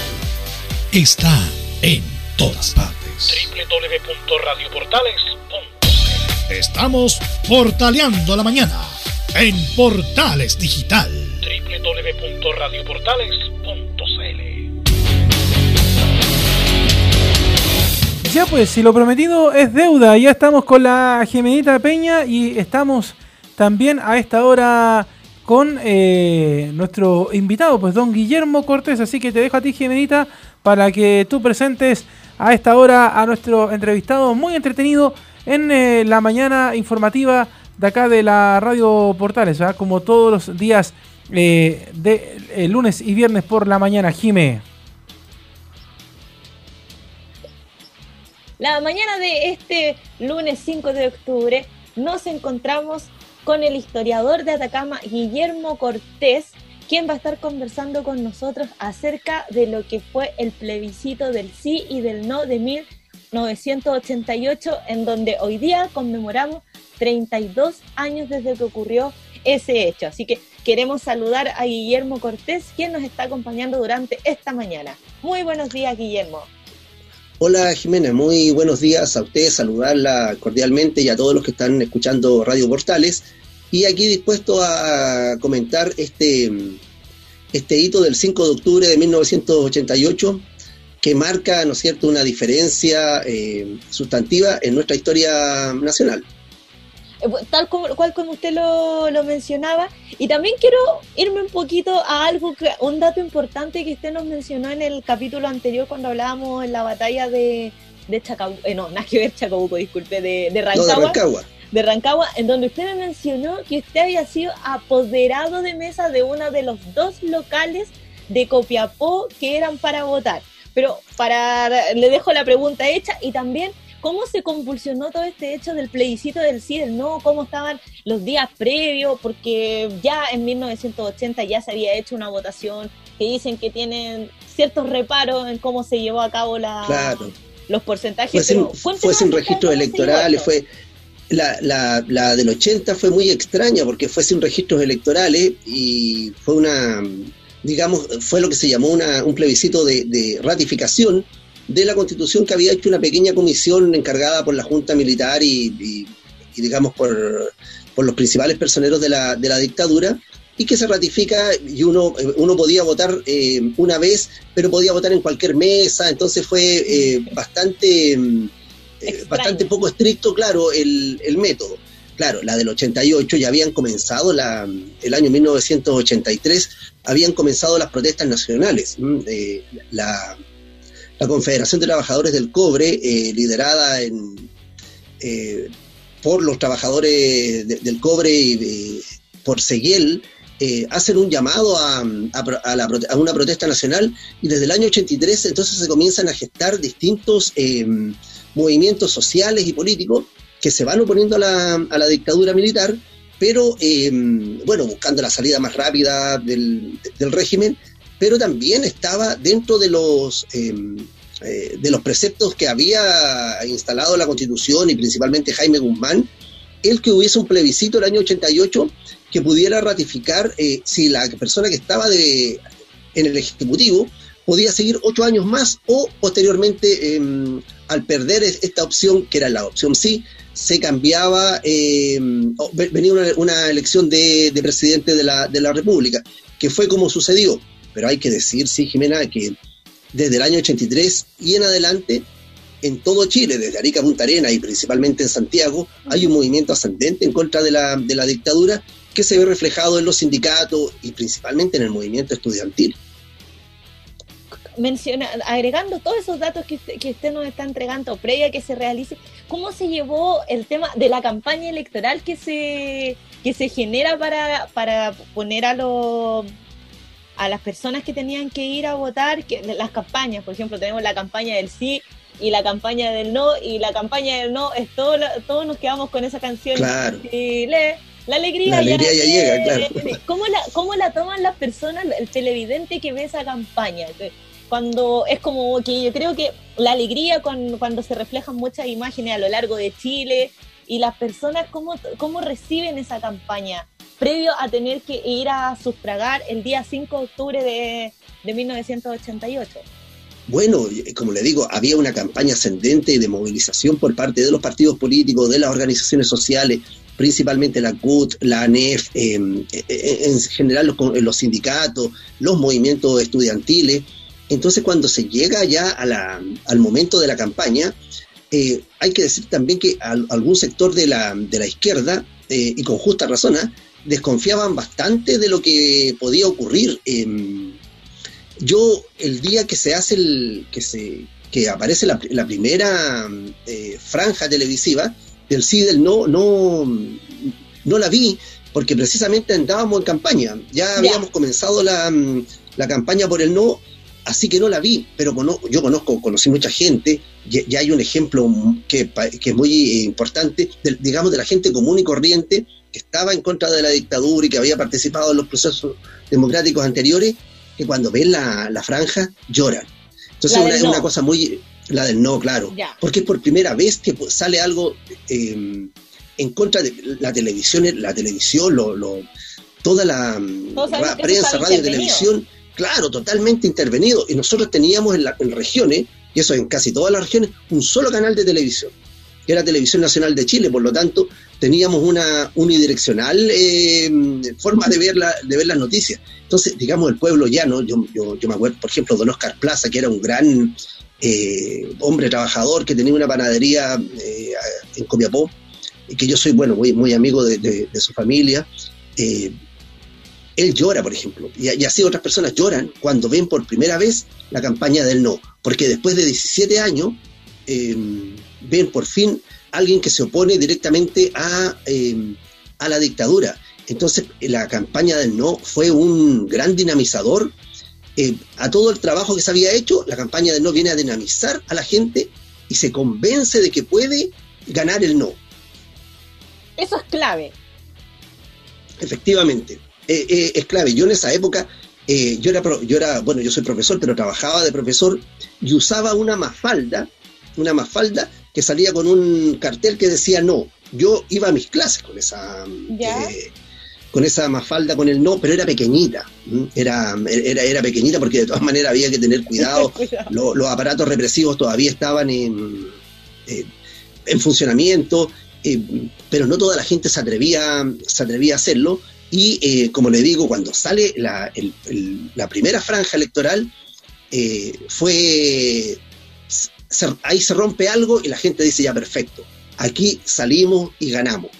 está en todas partes. www.radioportales.cl Estamos portaleando la mañana en Portales Digital. www.radioportales.cl Ya pues, si lo prometido es deuda, ya estamos con la Gemenita Peña y estamos también a esta hora con eh, nuestro invitado, pues don Guillermo Cortés. Así que te dejo a ti, Jimenita, para que tú presentes a esta hora a nuestro entrevistado muy entretenido en eh, la mañana informativa de acá de la Radio Portales, ¿verdad? como todos los días eh, de eh, lunes y viernes por la mañana, Jime. La mañana de este lunes 5 de octubre nos encontramos con el historiador de Atacama, Guillermo Cortés, quien va a estar conversando con nosotros acerca de lo que fue el plebiscito del sí y del no de 1988, en donde hoy día conmemoramos 32 años desde que ocurrió ese hecho. Así que queremos saludar a Guillermo Cortés, quien nos está acompañando durante esta mañana. Muy buenos días, Guillermo. Hola Jimena, muy buenos días a ustedes, saludarla cordialmente y a todos los que están escuchando Radio Portales. Y aquí dispuesto a comentar este, este hito del 5 de octubre de 1988 que marca, ¿no es cierto?, una diferencia eh, sustantiva en nuestra historia nacional. Eh, tal como, cual como usted lo, lo mencionaba. Y también quiero irme un poquito a algo, que un dato importante que usted nos mencionó en el capítulo anterior cuando hablábamos en la batalla de, de Chacabuco, eh, no, nada que ver Chacabuco, disculpe, de, de No, de Rancagua. Rancagua. de Rancagua, en donde usted me mencionó que usted había sido apoderado de mesa de uno de los dos locales de Copiapó que eran para votar. Pero para le dejo la pregunta hecha y también cómo se convulsionó todo este hecho del plebiscito del sí, del no, cómo estaban los días previos, porque ya en 1980 ya se había hecho una votación que dicen que tienen ciertos reparos en cómo se llevó a cabo la, Claro. los porcentajes. Fue sin, fue sin registros electorales, fue la, la, la del 80 fue muy extraña porque fue sin registros electorales y fue una, digamos, fue lo que se llamó una, un plebiscito de, de ratificación de la constitución que había hecho una pequeña comisión encargada por la Junta Militar y, y- y, digamos, por, por los principales personeros de la, de la dictadura y que se ratifica y uno, uno podía votar eh, una vez, pero podía votar en cualquier mesa, entonces fue eh, bastante, eh, bastante poco estricto, claro, el, el método. Claro, la del 88 ya habían comenzado, la, el año 1983, habían comenzado las protestas nacionales. la, la Confederación de Trabajadores del Cobre, eh, liderada en, eh, por los trabajadores de- del cobre y por Seguiel, eh, hacen un llamado a, una protesta nacional y desde el año 83 entonces se comienzan a gestar distintos eh, movimientos sociales y políticos que se van oponiendo a la, la dictadura militar, pero eh, bueno, buscando la salida más rápida del régimen, pero también estaba dentro de los eh, eh, de los preceptos que había instalado la Constitución y principalmente Jaime Guzmán, el que hubiese un plebiscito el año 88 que pudiera ratificar eh, si la persona que estaba de, en el Ejecutivo podía seguir ocho años más o posteriormente, eh, al perder es- esta opción, que era la opción sí, se cambiaba, ve- venía una, una elección de, de presidente de la, de la República, que fue como sucedió. Pero hay que decir, sí, Jimena, que desde el año 83 y en adelante, en todo Chile, desde Arica Punta Arena y principalmente en Santiago, hay un movimiento ascendente en contra de la, de la dictadura que se ve reflejado en los sindicatos y principalmente en el movimiento estudiantil. menciona, agregando todos esos datos que usted, que usted nos está entregando previa que se realice, ¿cómo se llevó el tema de la campaña electoral que se, que se genera para, para poner a los a las personas que tenían que ir a votar, que las campañas, por ejemplo, tenemos la campaña del sí y la campaña del no, y la campaña del no es todo, todos nos quedamos con esa canción. Claro. Chile, la alegría, La alegría ya llega, claro. ¿Cómo la, ¿Cómo la toman las personas, el televidente que ve esa campaña? Que Cuando es como que yo creo que la alegría cuando, cuando se reflejan muchas imágenes a lo largo de Chile y las personas, ¿cómo, cómo reciben esa campaña? Previo a tener que ir a sufragar el día 5 de octubre de, de 1988. Bueno, eh, como le digo, había una campaña ascendente de movilización por parte de los partidos políticos, de las organizaciones sociales, principalmente la CUT, la ANEF, eh, eh, en general los, con- los sindicatos, los movimientos estudiantiles. Entonces, cuando se llega ya a la- al momento de la campaña, eh, hay que decir también que al- algún sector de la, de la izquierda, eh, y con justa razón, ¿ah? Desconfiaban bastante de lo que podía ocurrir. em, yo el día que se hace el que se que aparece la, la primera eh, franja televisiva del sí del no no no la vi porque precisamente andábamos en campaña ya habíamos comenzado la, la campaña por el no así que no la vi pero cono- yo conozco conocí mucha gente ya, ya hay un ejemplo que, que es muy eh, importante del- digamos de la gente común y corriente que estaba en contra de la dictadura y que había participado en los procesos democráticos anteriores que cuando ven la, la franja lloran. Entonces una- es no. una cosa muy... La del no, claro. Ya. Porque es por primera vez que sale algo eh, en contra de la televisión, la televisión, lo, lo- toda la prensa, radio, intervenido. televisión, claro, totalmente intervenido. Y nosotros teníamos en, la- regiones, y eso en casi todas las regiones, un solo canal de televisión, que era Televisión Nacional de Chile, por lo tanto teníamos una unidireccional eh, forma de ver, la- de ver las noticias. Entonces, digamos, el pueblo llano, yo, yo, yo me acuerdo, por ejemplo, Don Oscar Plaza, que era un gran eh, hombre trabajador que tenía una panadería eh, en Copiapó, que yo soy, bueno, muy, muy amigo de su familia, eh, él llora, por ejemplo, y, y así otras personas lloran cuando ven por primera vez la campaña del no, porque después de 17 años eh, ven por fin alguien que se opone directamente a, eh, a la dictadura. Entonces, la campaña del no fue un gran dinamizador eh, a todo el trabajo que se había hecho. La campaña del no viene a dinamizar a la gente y se convence de que puede ganar el no. Eso es clave. Efectivamente, eh, eh, es clave. Yo en esa época, eh, yo, era pro- yo era, bueno, yo soy profesor, pero trabajaba de profesor y usaba una mafalda, una mafalda que salía con un cartel que decía no. Yo iba a mis clases con esa, eh, con esa mafalda, con el no, pero era pequeñita. Era, era, era pequeñita porque de todas maneras había que tener cuidado. Lo- los aparatos represivos todavía estaban en, eh, en funcionamiento, eh, pero no toda la gente se atrevía, se atrevía a hacerlo. Y eh, como le digo, cuando sale la, la primera franja electoral, eh, fue ahí se rompe algo y la gente dice ya perfecto, aquí salimos y ganamos.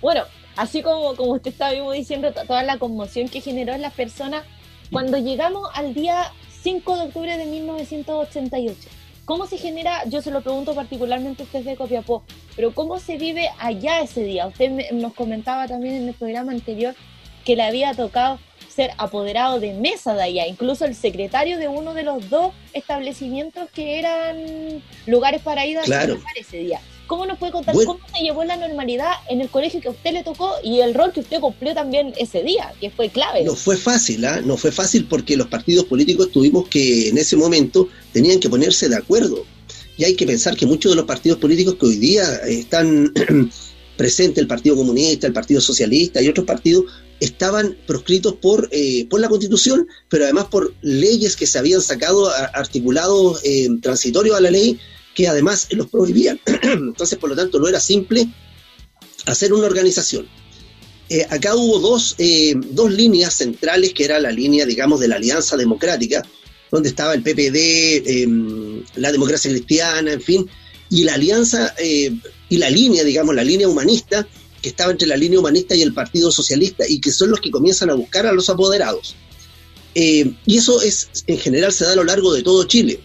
Bueno, así como, como usted estaba mismo diciendo, to- toda la conmoción que generó en las personas, cuando llegamos al día 5 de octubre de 1988, ¿cómo se genera? Yo se lo pregunto particularmente a usted de Copiapó, pero ¿cómo se vive allá ese día? Usted me- nos comentaba también en el programa anterior que le había tocado ser apoderado de mesa de allá, incluso el secretario de uno de los dos establecimientos que eran lugares para ir a Claro. trabajar ese día. ¿Cómo nos puede contar Bueno. cómo se llevó la normalidad en el colegio que a usted le tocó y el rol que usted cumplió también ese día, que fue clave? No fue fácil, ¿ah? no fue fácil porque los partidos políticos tuvimos que en ese momento tenían que ponerse de acuerdo. Y hay que pensar que muchos de los partidos políticos que hoy día están presentes, el Partido Comunista, el Partido Socialista y otros partidos, estaban proscritos por, eh, por la Constitución, pero además por leyes que se habían sacado articulados eh, transitorios a la ley que además los prohibían. Entonces, por lo tanto, no era simple hacer una organización. Eh, acá hubo dos, eh, dos líneas centrales, que era la línea, digamos, de la Alianza Democrática, donde estaba el PPD, eh, la democracia cristiana, en fin, y la alianza eh, y la línea, digamos, la línea humanista, que estaba entre la línea humanista y el Partido Socialista, y que son los que comienzan a buscar a los apoderados. Y eso es, en general, se da a lo largo de todo Chile.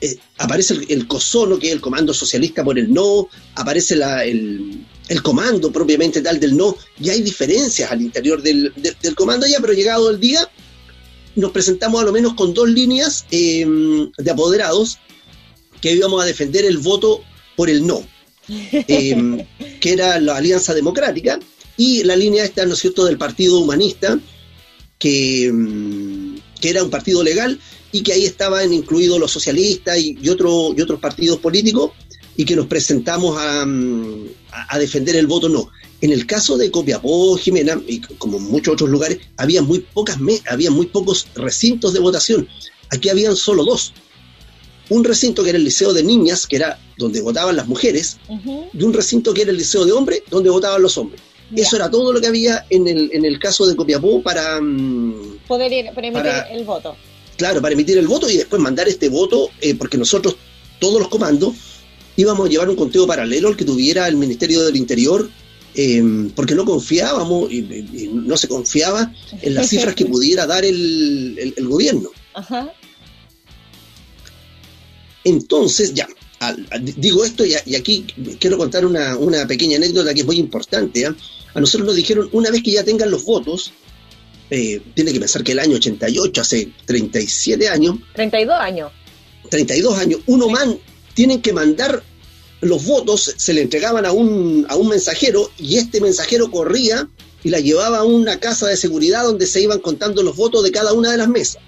Eh, aparece el, el COSONO, que es el Comando Socialista por el no, aparece la- el, el comando propiamente tal del no, y hay diferencias al interior del, del- del comando ya, pero llegado el día, nos presentamos a lo menos con dos líneas eh, de apoderados que íbamos a defender el voto por el no, eh, que era la Alianza Democrática, y la línea esta, ¿no es cierto?, del Partido Humanista, que, mm, que era un partido legal y que ahí estaban incluidos los socialistas y, y, otro- y otros partidos políticos y que nos presentamos a, mm, a- defender el voto no. En el caso de Copiapó, Jimena, y como en muchos otros lugares, había muy, pocas me- había muy pocos recintos de votación. Aquí habían solo dos. Un recinto que era el Liceo de Niñas, que era donde votaban las mujeres, y un recinto que era el Liceo de Hombres, donde votaban los hombres. Eso era todo lo que había en el, en el caso de Copiapó para, mm, Poder ir, para emitir Para- el voto. Claro, para emitir el voto y después mandar este voto, eh, porque nosotros, todos los comandos, íbamos a llevar un conteo paralelo al que tuviera el Ministerio del Interior, eh, porque no confiábamos y, no se confiaba en las cifras que pudiera dar el, el- el gobierno. Ajá. Entonces, ya, al- al- digo esto y, a- y aquí quiero contar una, una pequeña anécdota que es muy importante. ¿ah? A nosotros nos dijeron, una vez que ya tengan los votos, eh, tiene que pensar que el año 88, hace 37 años, 32 años. 32 años, uno man, tienen que mandar los votos, se le entregaban a un, a un mensajero y este mensajero corría y la llevaba a una casa de seguridad donde se iban contando los votos de cada una de las mesas.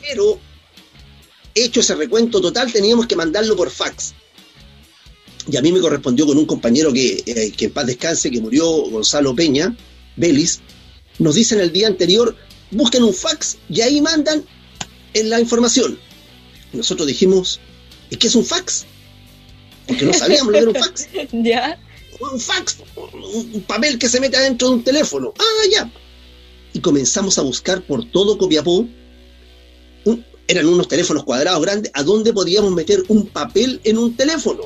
Pero, hecho ese recuento total, teníamos que mandarlo por fax. Y a mí me correspondió con un compañero que, eh, que en paz descanse, que murió, Gonzalo Peña, Belis, nos dicen el día anterior, busquen un fax y ahí mandan en la información. Y nosotros dijimos, ¿y qué es un fax? Porque no sabíamos lo que era un fax. ya. Un fax, un papel que se mete adentro de un teléfono. Ah, ya. Y comenzamos a buscar por todo Copiapó. un- eran unos teléfonos cuadrados grandes, a dónde podíamos meter un papel en un teléfono.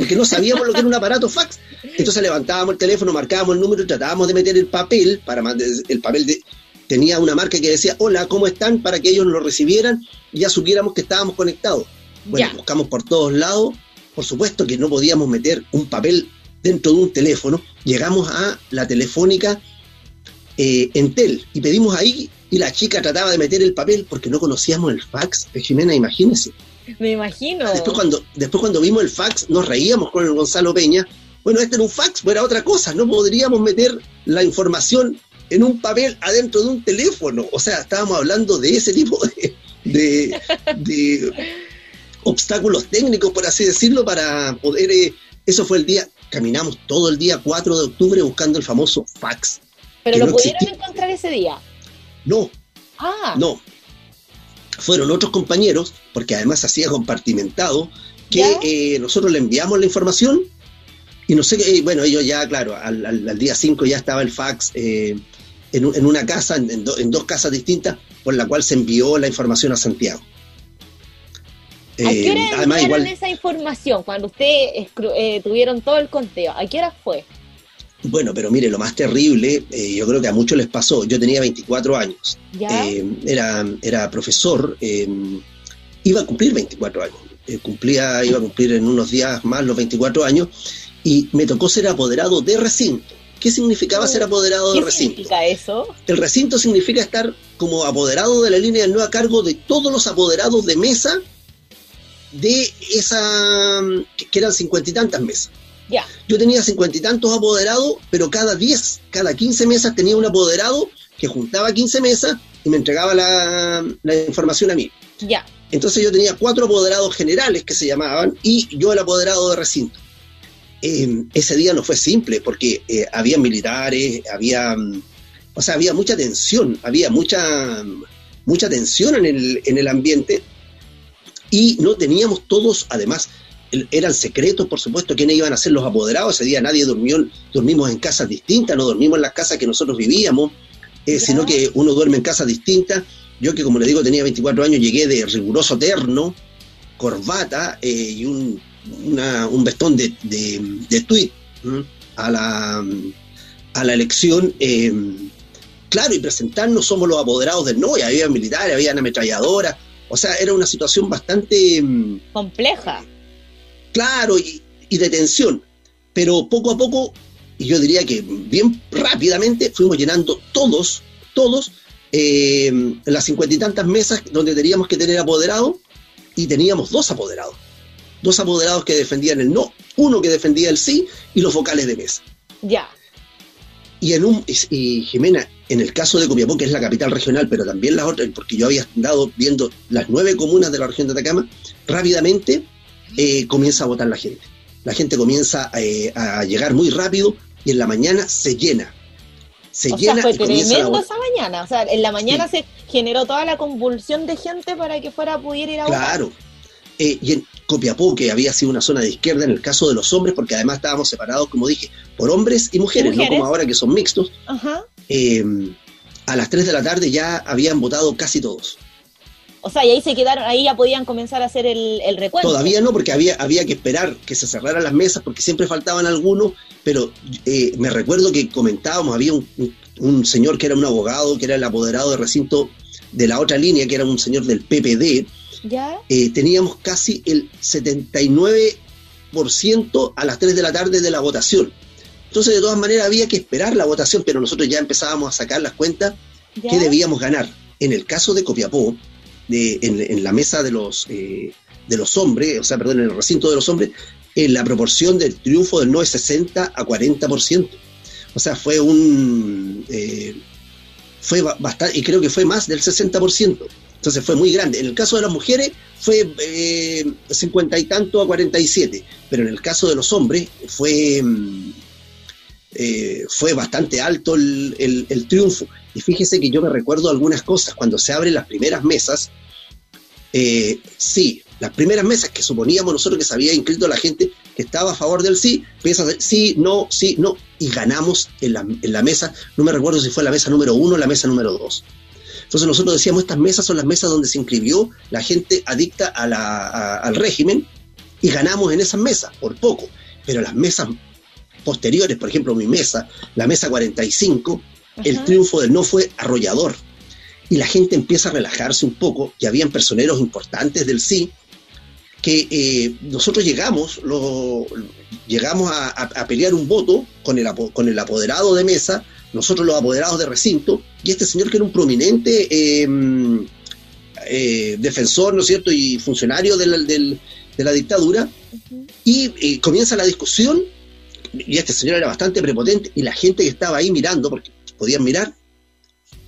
Porque no sabíamos lo que era un aparato fax. Entonces levantábamos el teléfono, marcábamos el número y tratábamos de meter el papel, para el papel de- tenía una marca que decía, hola, ¿cómo están? Para que ellos lo recibieran y ya supiéramos que estábamos conectados. Bueno, Ya. buscamos por todos lados, por supuesto que no podíamos meter un papel dentro de un teléfono, llegamos a la telefónica eh, Entel y pedimos ahí y la chica trataba de meter el papel porque no conocíamos el fax. Eh, Jimena, imagínese. Me imagino. Después cuando, después cuando vimos el fax nos reíamos con el Gonzalo Peña. Bueno, este era un fax, pues era otra cosa. No podríamos meter la información en un papel adentro de un teléfono. O sea, estábamos hablando de ese tipo de, de- de obstáculos técnicos, por así decirlo, para poder... eh, eso fue el día, caminamos todo el día 4 de octubre buscando el famoso fax. Pero lo no pudieron existía. encontrar ese día. No, Ah, no. Fueron otros compañeros, porque además hacía compartimentado, que eh, nosotros le enviamos la información y no sé qué, eh, bueno, ellos ya, claro, al, al- al día 5 ya estaba el fax eh, en, un- en una casa, en, en do- en dos casas distintas, por la cual se envió la información a Santiago. ¿A qué Eh, hora además, enviaron igual, esa información? Cuando ustedes eh, tuvieron todo el conteo, ¿a qué hora fue? Bueno, pero mire, lo más terrible, eh, yo creo que a muchos les pasó, yo tenía 24 años. Eh, era, era profesor, eh, iba a cumplir 24 años, cumplía, iba a cumplir en unos días más los 24 años, y me tocó ser apoderado de recinto. ¿Qué significaba ser apoderado de ¿Qué recinto? significa eso? El recinto significa estar como apoderado de la línea del no a cargo de todos los apoderados de mesa de esa, que eran cincuenta y tantas mesas. Yo tenía cincuenta y tantos apoderados, pero cada 10, cada 15 mesas tenía un apoderado que juntaba 15 mesas y me entregaba la, la información a mí. Ya. Entonces yo tenía cuatro apoderados generales que se llamaban y yo el apoderado de recinto. Eh, ese día no fue simple porque eh, había militares, había, mm, o sea, había mucha tensión, había mucha, mucha tensión en el, en el ambiente y no teníamos todos, además, eran secretos, por supuesto, quiénes iban a ser los apoderados. Ese día nadie durmió, dormimos en casas distintas, no dormimos en las casas que nosotros vivíamos, eh, sino que uno duerme en casas distintas. Yo que, como le digo, tenía 24 años, llegué de riguroso terno, corbata eh, y un, una- un vestón de, de, de tweet ¿m? a la, a la elección. eh, claro, y presentarnos somos los apoderados del no, y había militares, había ametralladoras. O sea, era una situación bastante mm, Compleja. Claro y, y de tensión. Pero poco a poco, y yo diría que bien rápidamente, fuimos llenando todos, todos, eh, las cincuenta y tantas mesas donde teníamos que tener apoderado, y teníamos dos apoderados. Dos apoderados que defendían el no, uno que defendía el sí, y los vocales de mesa. Ya. Y en un y- Jimena, en el caso de Copiapó, que es la capital regional, pero también las otras, porque yo había andado viendo las nueve comunas de la región de Atacama, rápidamente eh, comienza a votar la gente. La gente comienza eh, a llegar muy rápido y en la mañana se llena. Se o sea, llena fue y tremendo esa mañana. O sea, en la mañana se generó toda la convulsión de gente para que fuera pudiera ir a votar. Claro. Eh, y en Copiapó, que había sido una zona de izquierda en el caso de los hombres, porque además estábamos separados, como dije, por hombres y mujeres, mujeres. no como ahora que son mixtos. Ajá. eh, a las 3 de la tarde ya habían votado casi todos. O sea, y ahí se quedaron, ahí ya podían comenzar a hacer el, el recuento. Todavía no, porque había, había que esperar que se cerraran las mesas, porque siempre faltaban algunos, pero eh, me recuerdo que comentábamos, había un, un- un señor que era un abogado, que era el apoderado de recinto de la otra línea, que era un señor del PPD, ¿Ya? eh, teníamos casi el 79% a las 3 de la tarde de la votación. Entonces, de todas maneras, había que esperar la votación, pero nosotros ya empezábamos a sacar las cuentas ¿Ya? que debíamos ganar. En el caso de Copiapó, de, en, la mesa de los, eh, de los hombres, o sea, perdón, en el recinto de los hombres, en la proporción del triunfo del no es 60 a 40%. O sea, fue un... eh, fue bastante, y creo que fue más del 60%. Entonces fue muy grande. En el caso de las mujeres fue eh, 50 y tanto a 47, pero en el caso de los hombres fue, mm, eh, fue bastante alto el, triunfo. Y fíjese que yo me recuerdo algunas cosas. Cuando se abren las primeras mesas, eh, sí, las primeras mesas que suponíamos nosotros que se había inscrito la gente que estaba a favor del sí, empieza sí, no, sí, no, y ganamos en la, mesa, no me recuerdo si fue la mesa número uno o la mesa número dos. Entonces nosotros decíamos, estas mesas son las mesas donde se inscribió la gente adicta al régimen y ganamos en esas mesas, por poco. Pero las mesas posteriores, por ejemplo, mi mesa, la mesa 45, el triunfo del no fue arrollador. Y la gente empieza a relajarse un poco, y habían personeros importantes del sí, que eh, nosotros llegamos, lo, llegamos a, a- a pelear un voto con el, con el apoderado de mesa, nosotros los apoderados de recinto, y este señor que era un prominente eh, eh, defensor, ¿no es cierto?, y funcionario de la, del- de la dictadura, y comienza la discusión, y este señor era bastante prepotente, y la gente que estaba ahí mirando, porque podían mirar,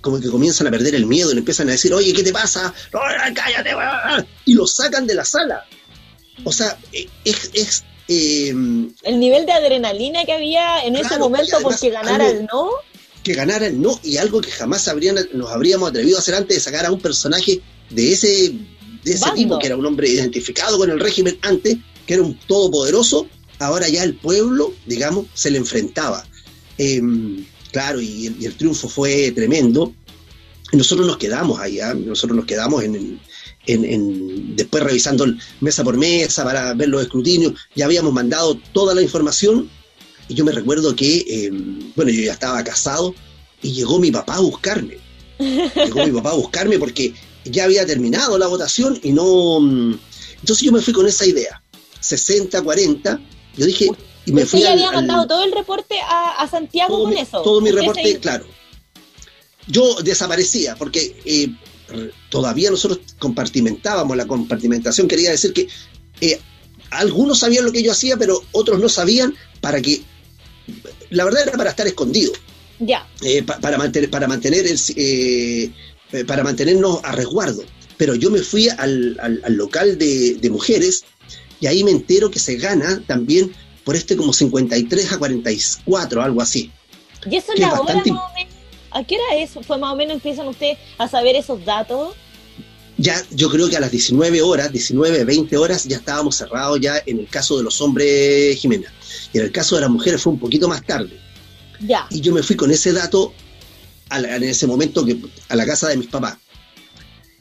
como que comienzan a perder el miedo y le empiezan a decir, oye, ¿qué te pasa? No, cállate, weón". y lo sacan de la sala. O sea, eh, es... es, eh, El nivel de adrenalina que había en ese momento porque ganara algo- el no. que ganara el no y algo que jamás habrían, nos habríamos atrevido a hacer antes de sacar a un personaje de ese, de ese Bando. tipo, que era un hombre identificado con el régimen antes, que era un todopoderoso, ahora ya el pueblo, digamos, se le enfrentaba. Em, claro, y, el- el triunfo fue tremendo. Nosotros nos quedamos ahí, ¿ah? nosotros nos quedamos en, en- en- después revisando el- mesa por mesa para ver los escrutinios, ya habíamos mandado toda la información y yo me recuerdo que, eh, bueno, yo ya estaba casado y llegó mi papá a buscarme. Llegó mi papá a buscarme porque ya había terminado la votación y no... mm, Entonces yo me fui con esa idea, 60-40, yo dije, y me Usted fui ya al- había al- mandado todo el reporte a, a Santiago con mi, eso. todo mi Usted reporte, se- claro. Yo desaparecía porque eh, todavía nosotros compartimentábamos. La compartimentación quería decir que eh, algunos sabían lo que yo hacía, pero otros no sabían para que... La verdad era para estar escondido, Ya. eh, pa- para, mantener, para, mantener el, eh, para mantenernos a resguardo. Pero yo me fui al, al- al local de, de mujeres y ahí me entero que se gana también por este como 53 a 44, algo así. Y eso es la hora más o menos. ¿A qué hora es? Fue más o menos empiezan ustedes a saber esos datos. ya yo creo que a las 19 horas, 19, 20 horas, ya estábamos cerrados ya en el caso de los hombres, Jimena. Y en el caso de las mujeres fue un poquito más tarde. Ya. Y yo me fui con ese dato a la- en ese momento que, a la casa de mis papás.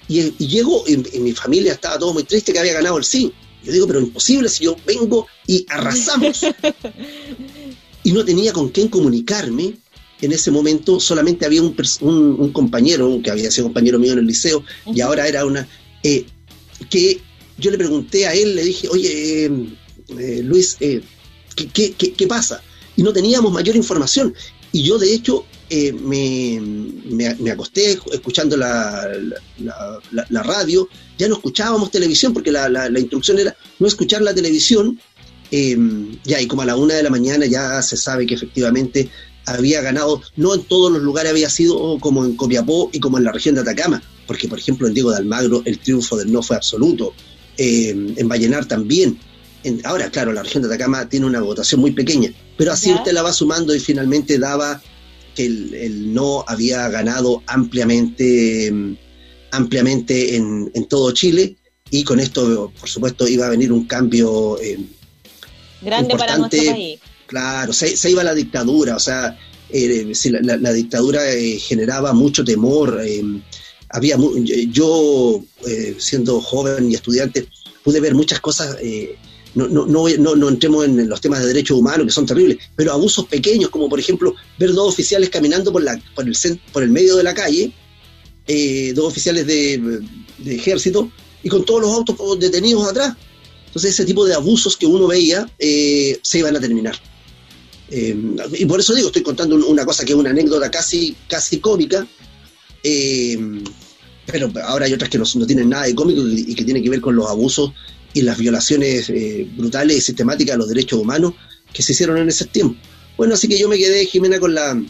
Y, y llego, y, y mi familia estaba todo muy triste que había ganado el sí. Yo digo, pero imposible si yo vengo y arrasamos. y no tenía con quién comunicarme. En ese momento solamente había un, un compañero, que había sido compañero mío en el liceo, y ahora era una... eh, que yo le pregunté a él, le dije, oye, eh, eh, Luis, eh, ¿qué, qué, qué- qué pasa? Y no teníamos mayor información. Y yo, de hecho, eh, me, me- me acosté escuchando la, la- la- la radio, ya no escuchábamos televisión, porque la, instrucción era no escuchar la televisión. eh, ya, y como a la una de la mañana ya se sabe que efectivamente había ganado, no en todos los lugares había sido como en Copiapó y como en la región de Atacama, porque por ejemplo en Diego de Almagro el triunfo del no fue absoluto, eh, en Vallenar también. Ahora, claro, la región de Atacama tiene una votación muy pequeña, pero así Ya. usted la va sumando y finalmente daba que el, el no había ganado ampliamente, mm, ampliamente en, en todo Chile y con esto, por supuesto, iba a venir un cambio eh, Grande para Importante. nuestro país. Claro, se, se iba la dictadura, o sea, eh, la, dictadura eh, generaba mucho temor. eh, había mu- yo, eh, siendo joven y estudiante, pude ver muchas cosas. No, no, no, no, entremos en los temas de derechos humanos, que son terribles, pero abusos pequeños, como por ejemplo ver dos oficiales caminando por, la, por, el, por el medio de la calle, eh, dos oficiales de, ejército, y con todos los autos detenidos atrás. Entonces ese tipo de abusos que uno veía eh, se iban a terminar. Eh, y por eso digo, estoy contando un- una cosa que es una anécdota casi, casi cómica, pero ahora hay otras que no, no tienen nada de cómico y que tienen que ver con los abusos y las violaciones eh, brutales y sistemáticas a los derechos humanos que se hicieron en ese tiempo. Bueno, así que yo me quedé, Jimena, con la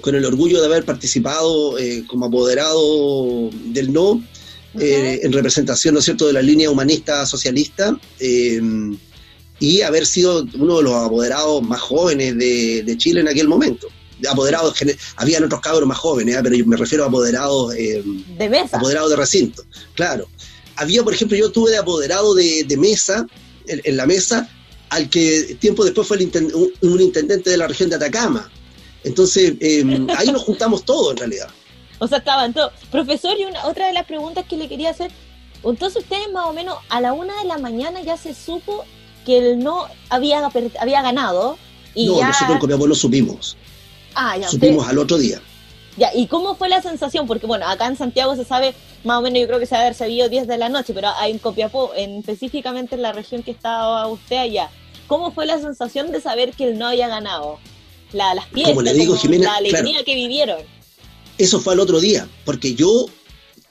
con el orgullo de haber participado eh, como apoderado del no, eh, en representación, ¿no es cierto?, de la línea humanista socialista, eh, y haber sido uno de los apoderados más jóvenes de, de Chile en aquel momento. Apoderados, habían otros cabros más jóvenes, ¿eh? pero yo me refiero a apoderados, eh, De mesa. apoderados de recinto, claro. Había, por ejemplo, yo tuve de apoderado de, de mesa, en, en la mesa, al que tiempo después fue el inten- un, un intendente de la región de Atacama. Entonces, eh, ahí nos juntamos todos en realidad. O sea, estaban todos. Profesor, y una, otra de las preguntas que le quería hacer, Entonces ustedes más o menos a la una de la mañana ya se supo que el no había, había ganado. Y no, ya... nosotros en Copiapó lo supimos. Ah, ya, supimos al otro día. Ya, ¿y cómo fue la sensación? Porque bueno, acá en Santiago se sabe, más o menos yo creo que se va a haber sabido 10 de la noche, pero en Copiapó, en, específicamente en la región que estaba usted allá, ¿cómo fue la sensación de saber que él no había ganado? La, las fiestas, Como le digo, como Jimena, la alegría claro. que vivieron. Eso fue al otro día, porque yo,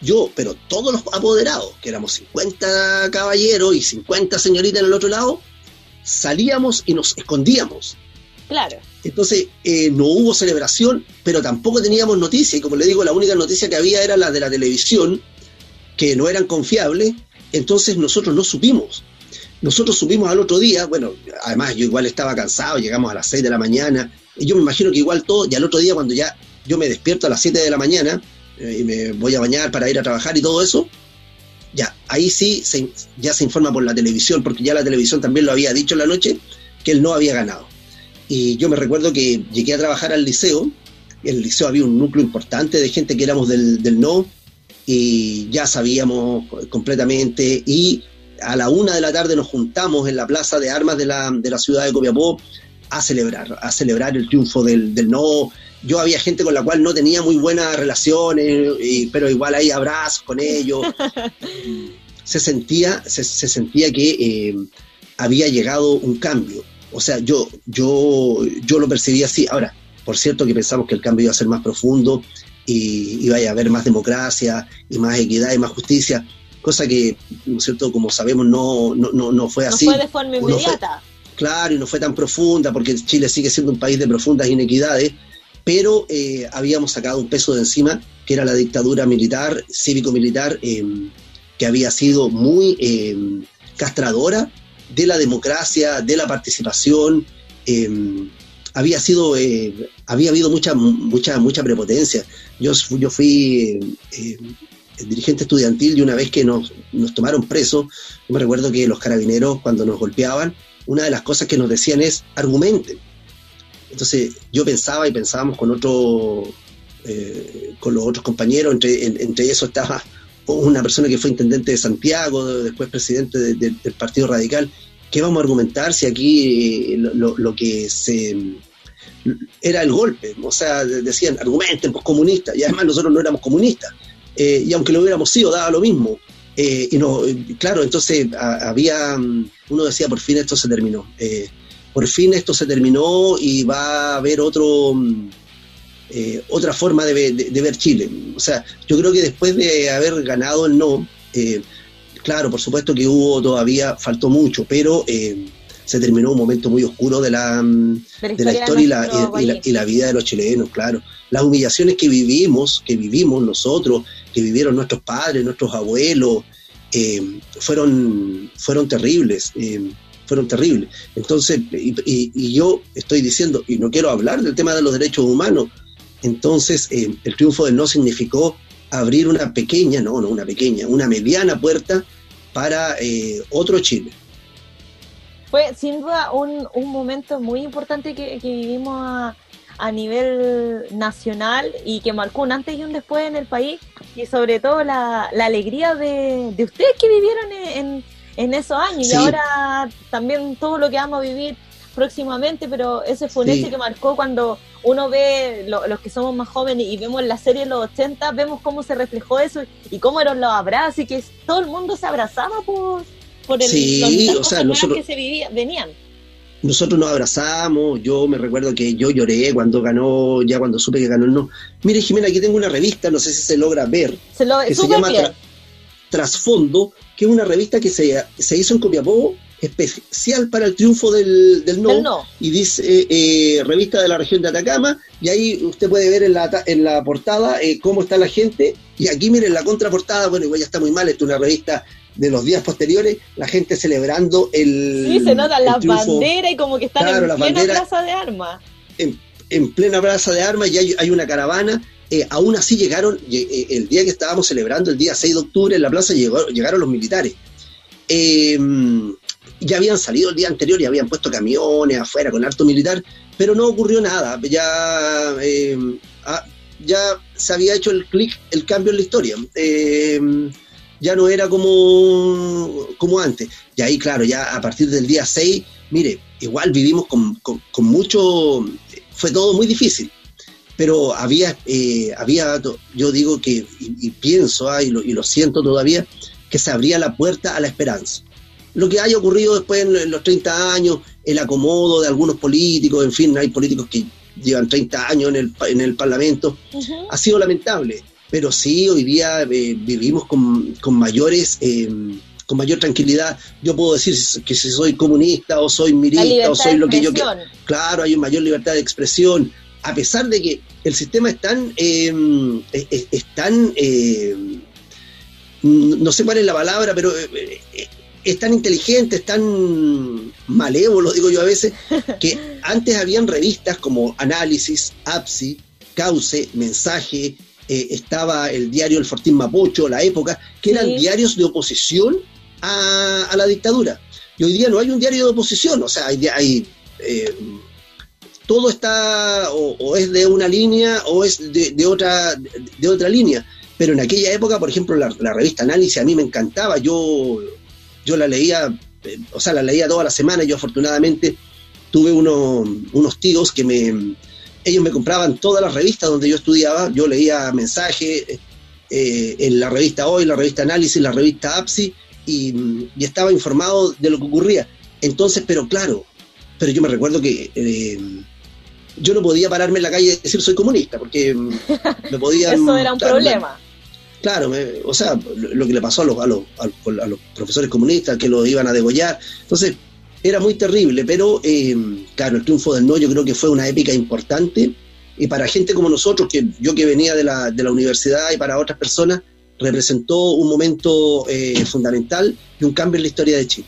yo, pero todos los apoderados, que éramos 50 caballeros y 50 señoritas en el otro lado, salíamos y nos escondíamos. Claro. Entonces eh, no hubo celebración, pero tampoco teníamos noticia. Y como le digo, la única noticia que había era la de la televisión, que no eran confiables. Entonces nosotros no supimos. Nosotros supimos al otro día, bueno, además yo igual estaba cansado, llegamos a las 6 de la mañana, y yo me imagino que igual todo, y al otro día cuando ya yo me despierto a las 7 de la mañana eh, y me voy a bañar para ir a trabajar y todo eso, ya, ahí sí se- ya se informa por la televisión, porque ya la televisión también lo había dicho en la noche, que él no había ganado. Y yo me recuerdo que llegué a trabajar al liceo, en el liceo había un núcleo importante de gente que éramos del, del no, y ya sabíamos completamente, y a la una de la tarde nos juntamos en la plaza de armas de la, de la ciudad de Copiapó a celebrar, a celebrar el triunfo del, del no. Yo había gente con la cual no tenía muy buenas relaciones, y- pero igual hay abrazos con ellos. se sentía, se, se sentía que eh, había llegado un cambio. O sea, yo, yo, yo lo percibí así. Ahora, por cierto que pensamos que el cambio iba a ser más profundo y iba a haber más democracia y más equidad y más justicia, cosa que, ¿no es cierto? Como sabemos, no, no, no, no fue No así. fue de forma no fue- inmediata. Claro, y no fue tan profunda, porque Chile sigue siendo un país de profundas inequidades, pero eh, habíamos sacado un peso de encima, que era la dictadura militar, cívico-militar, eh, que había sido muy eh, castradora de la democracia, de la participación. eh, había sido, eh, había habido mucha, mucha, mucha prepotencia. Yo, yo fui eh, eh, dirigente estudiantil y una vez que nos, nos tomaron presos, yo me recuerdo que los carabineros cuando nos golpeaban, una de las cosas que nos decían es argumenten. Entonces yo pensaba y pensábamos con otro, eh, con los otros compañeros, entre, en- entre eso estaba una persona que fue intendente de Santiago, después presidente de- de- del Partido Radical, ¿qué vamos a argumentar si aquí eh, lo, que se era el golpe? O sea, de- decían, argumenten, pues comunistas, y además nosotros no éramos comunistas, Eh, y aunque lo hubiéramos sido, daba lo mismo. Eh, y no, claro, entonces había, mm, uno decía, por fin esto se terminó. Por fin esto se terminó y va a haber otro, mm, eh, otra forma de, de- de ver Chile. O sea, yo creo que después de haber ganado el no, eh, claro, por supuesto que hubo todavía, faltó mucho, pero eh, se terminó un momento muy oscuro de la, mm, De la historia y la, y- y la- y la vida de los chilenos, claro. Las humillaciones que vivimos, que vivimos nosotros, que vivieron nuestros padres, nuestros abuelos, eh, fueron, fueron terribles, fueron terribles. Entonces, y, y- y yo estoy diciendo, y no quiero hablar del tema de los derechos humanos, entonces eh, el triunfo del no significó abrir una pequeña, no, no una pequeña, una mediana puerta para eh, otro Chile. Fue sin duda un, un momento muy importante que, que vivimos a, a nivel nacional y que marcó un antes y un después en el país y sobre todo la, la alegría de, de ustedes que vivieron en, en- en esos años Sí. y ahora también todo lo que vamos a vivir próximamente, pero ese fue un Sí. hecho que marcó cuando uno ve lo- los que somos más jóvenes y vemos la serie de los 80, vemos cómo se reflejó eso y cómo eran los abrazos y que todo el mundo se abrazaba por, por el, Sí, los- o sea, nosotros- que se vivía, venían. nosotros nos abrazamos, yo me recuerdo que yo lloré cuando ganó, ya cuando supe que ganó no. Mire Jimena, aquí tengo una revista, no sé si se logra ver, Se lo que se llama. Tra- Trasfondo, que es una revista que se, se hizo en Copiapó especial para el triunfo del, del no, y dice eh, revista de la región de Atacama y ahí usted puede ver en la, en la portada eh, cómo está la gente y aquí miren la contraportada, bueno igual ya está muy mal, esto es una revista de los días posteriores, la gente celebrando el Sí, se notan las banderas y como que están Claro, en plena plaza de armas. en, en plena plaza de armas y hay, hay una caravana. Eh, aún así llegaron, lle- el día que estábamos celebrando, el día 6 de octubre, en la plaza llegó- llegaron los militares. Eh, ya habían salido el día anterior y habían puesto camiones afuera con harto militar, pero no ocurrió nada. Ya, eh, ah, ya se había hecho el clic, el cambio en la historia. Eh, ya no era como, como antes. Y ahí, claro, ya a partir del día 6, mire, igual vivimos con, con, mucho, fue todo muy difícil, pero había, eh, había yo digo que, y, pienso, ah, y lo siento todavía, que se abría la puerta a la esperanza. Lo que haya ocurrido después en, en los 30 años, el acomodo de algunos políticos, en fin, hay políticos que llevan 30 años en el, en el Parlamento, ha sido lamentable, pero sí, hoy día eh, vivimos con, con mayores, eh, con mayor tranquilidad. Yo puedo decir que si soy comunista o soy mirista o soy lo que yo quiera. Claro, hay una mayor libertad de expresión, a pesar de que el sistema es tan, eh, es, es- tan, eh, no sé cuál es la palabra, pero eh, eh, es tan inteligente, es tan malévolo, digo yo a veces, que antes habían revistas como Análisis, APSI, Cauce, Mensaje, eh, estaba el diario El Fortín Mapocho, La Época, que eran Sí. diarios de oposición a, a la dictadura. Y hoy día no hay un diario de oposición, o sea, hay, hay, eh, todo está o, o es de una línea o es de, de otra, de otra línea. Pero en aquella época, por ejemplo, la, la revista Análisis a mí me encantaba, yo, yo la leía, eh, o sea, la leía toda la semana, yo afortunadamente tuve uno- unos tíos que me, ellos me compraban todas las revistas donde yo estudiaba, yo leía mensajes eh, en la revista Hoy, la revista Análisis, la revista APSI, y, y estaba informado de lo que ocurría. Entonces, pero claro, pero yo me recuerdo que eh, yo no podía pararme en la calle y decir soy comunista, porque mm, me podían... Eso era un problema. Claro, me- o sea, lo, que le pasó a los, a, los, a los- profesores comunistas, que lo iban a degollar. Entonces, era muy terrible, pero eh, claro, el triunfo del no yo creo que fue una épica importante y para gente como nosotros, que yo que venía de la, de la universidad y para otras personas, representó un momento eh, fundamental y un cambio en la historia de Chile.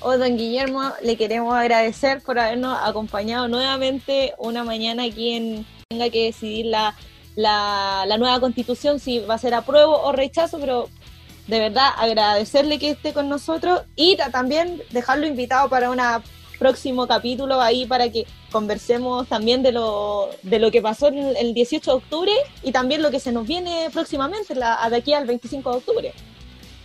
Oh, don Guillermo, le queremos agradecer por habernos acompañado nuevamente una mañana aquí en tenga que decidir la, la, la nueva constitución, si va a ser apruebo o rechazo, pero de verdad agradecerle que esté con nosotros y ta- también dejarlo invitado para un próximo capítulo ahí para que conversemos también de lo, de lo que pasó el, el 18 de octubre y también lo que se nos viene próximamente, la, de aquí al 25 de octubre.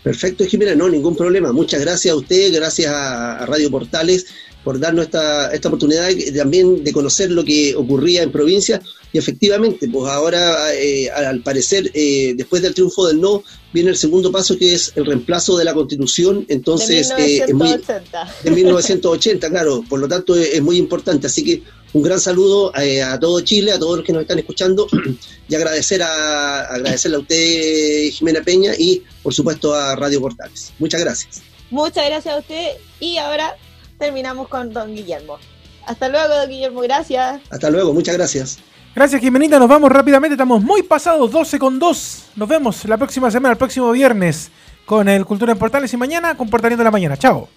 Perfecto, Jimena, no, ningún problema. Muchas gracias a usted, gracias a Radio Portales por darnos esta, esta oportunidad de- también de conocer lo que ocurría en provincia. Y efectivamente, pues ahora, eh, al parecer, eh, después del triunfo del no, viene el segundo paso que es el reemplazo de la constitución. Entonces, de eh, es muy, 1980. de 1980, claro, por lo tanto es, es muy importante. Así que un gran saludo eh, a todo Chile, a todos los que nos están escuchando y agradecer a, agradecerle a usted, Jimena Peña, y por supuesto a Radio Portales. Muchas gracias. Muchas gracias a usted y ahora terminamos con don Guillermo. Hasta luego, don Guillermo, gracias. Hasta luego, muchas gracias. Gracias, Jimenita. Nos vamos rápidamente. Estamos muy pasados, 12 con 2. Nos vemos la próxima semana, el próximo viernes, con el Cultura en Portales y mañana con Portaliendo la Mañana. Chao.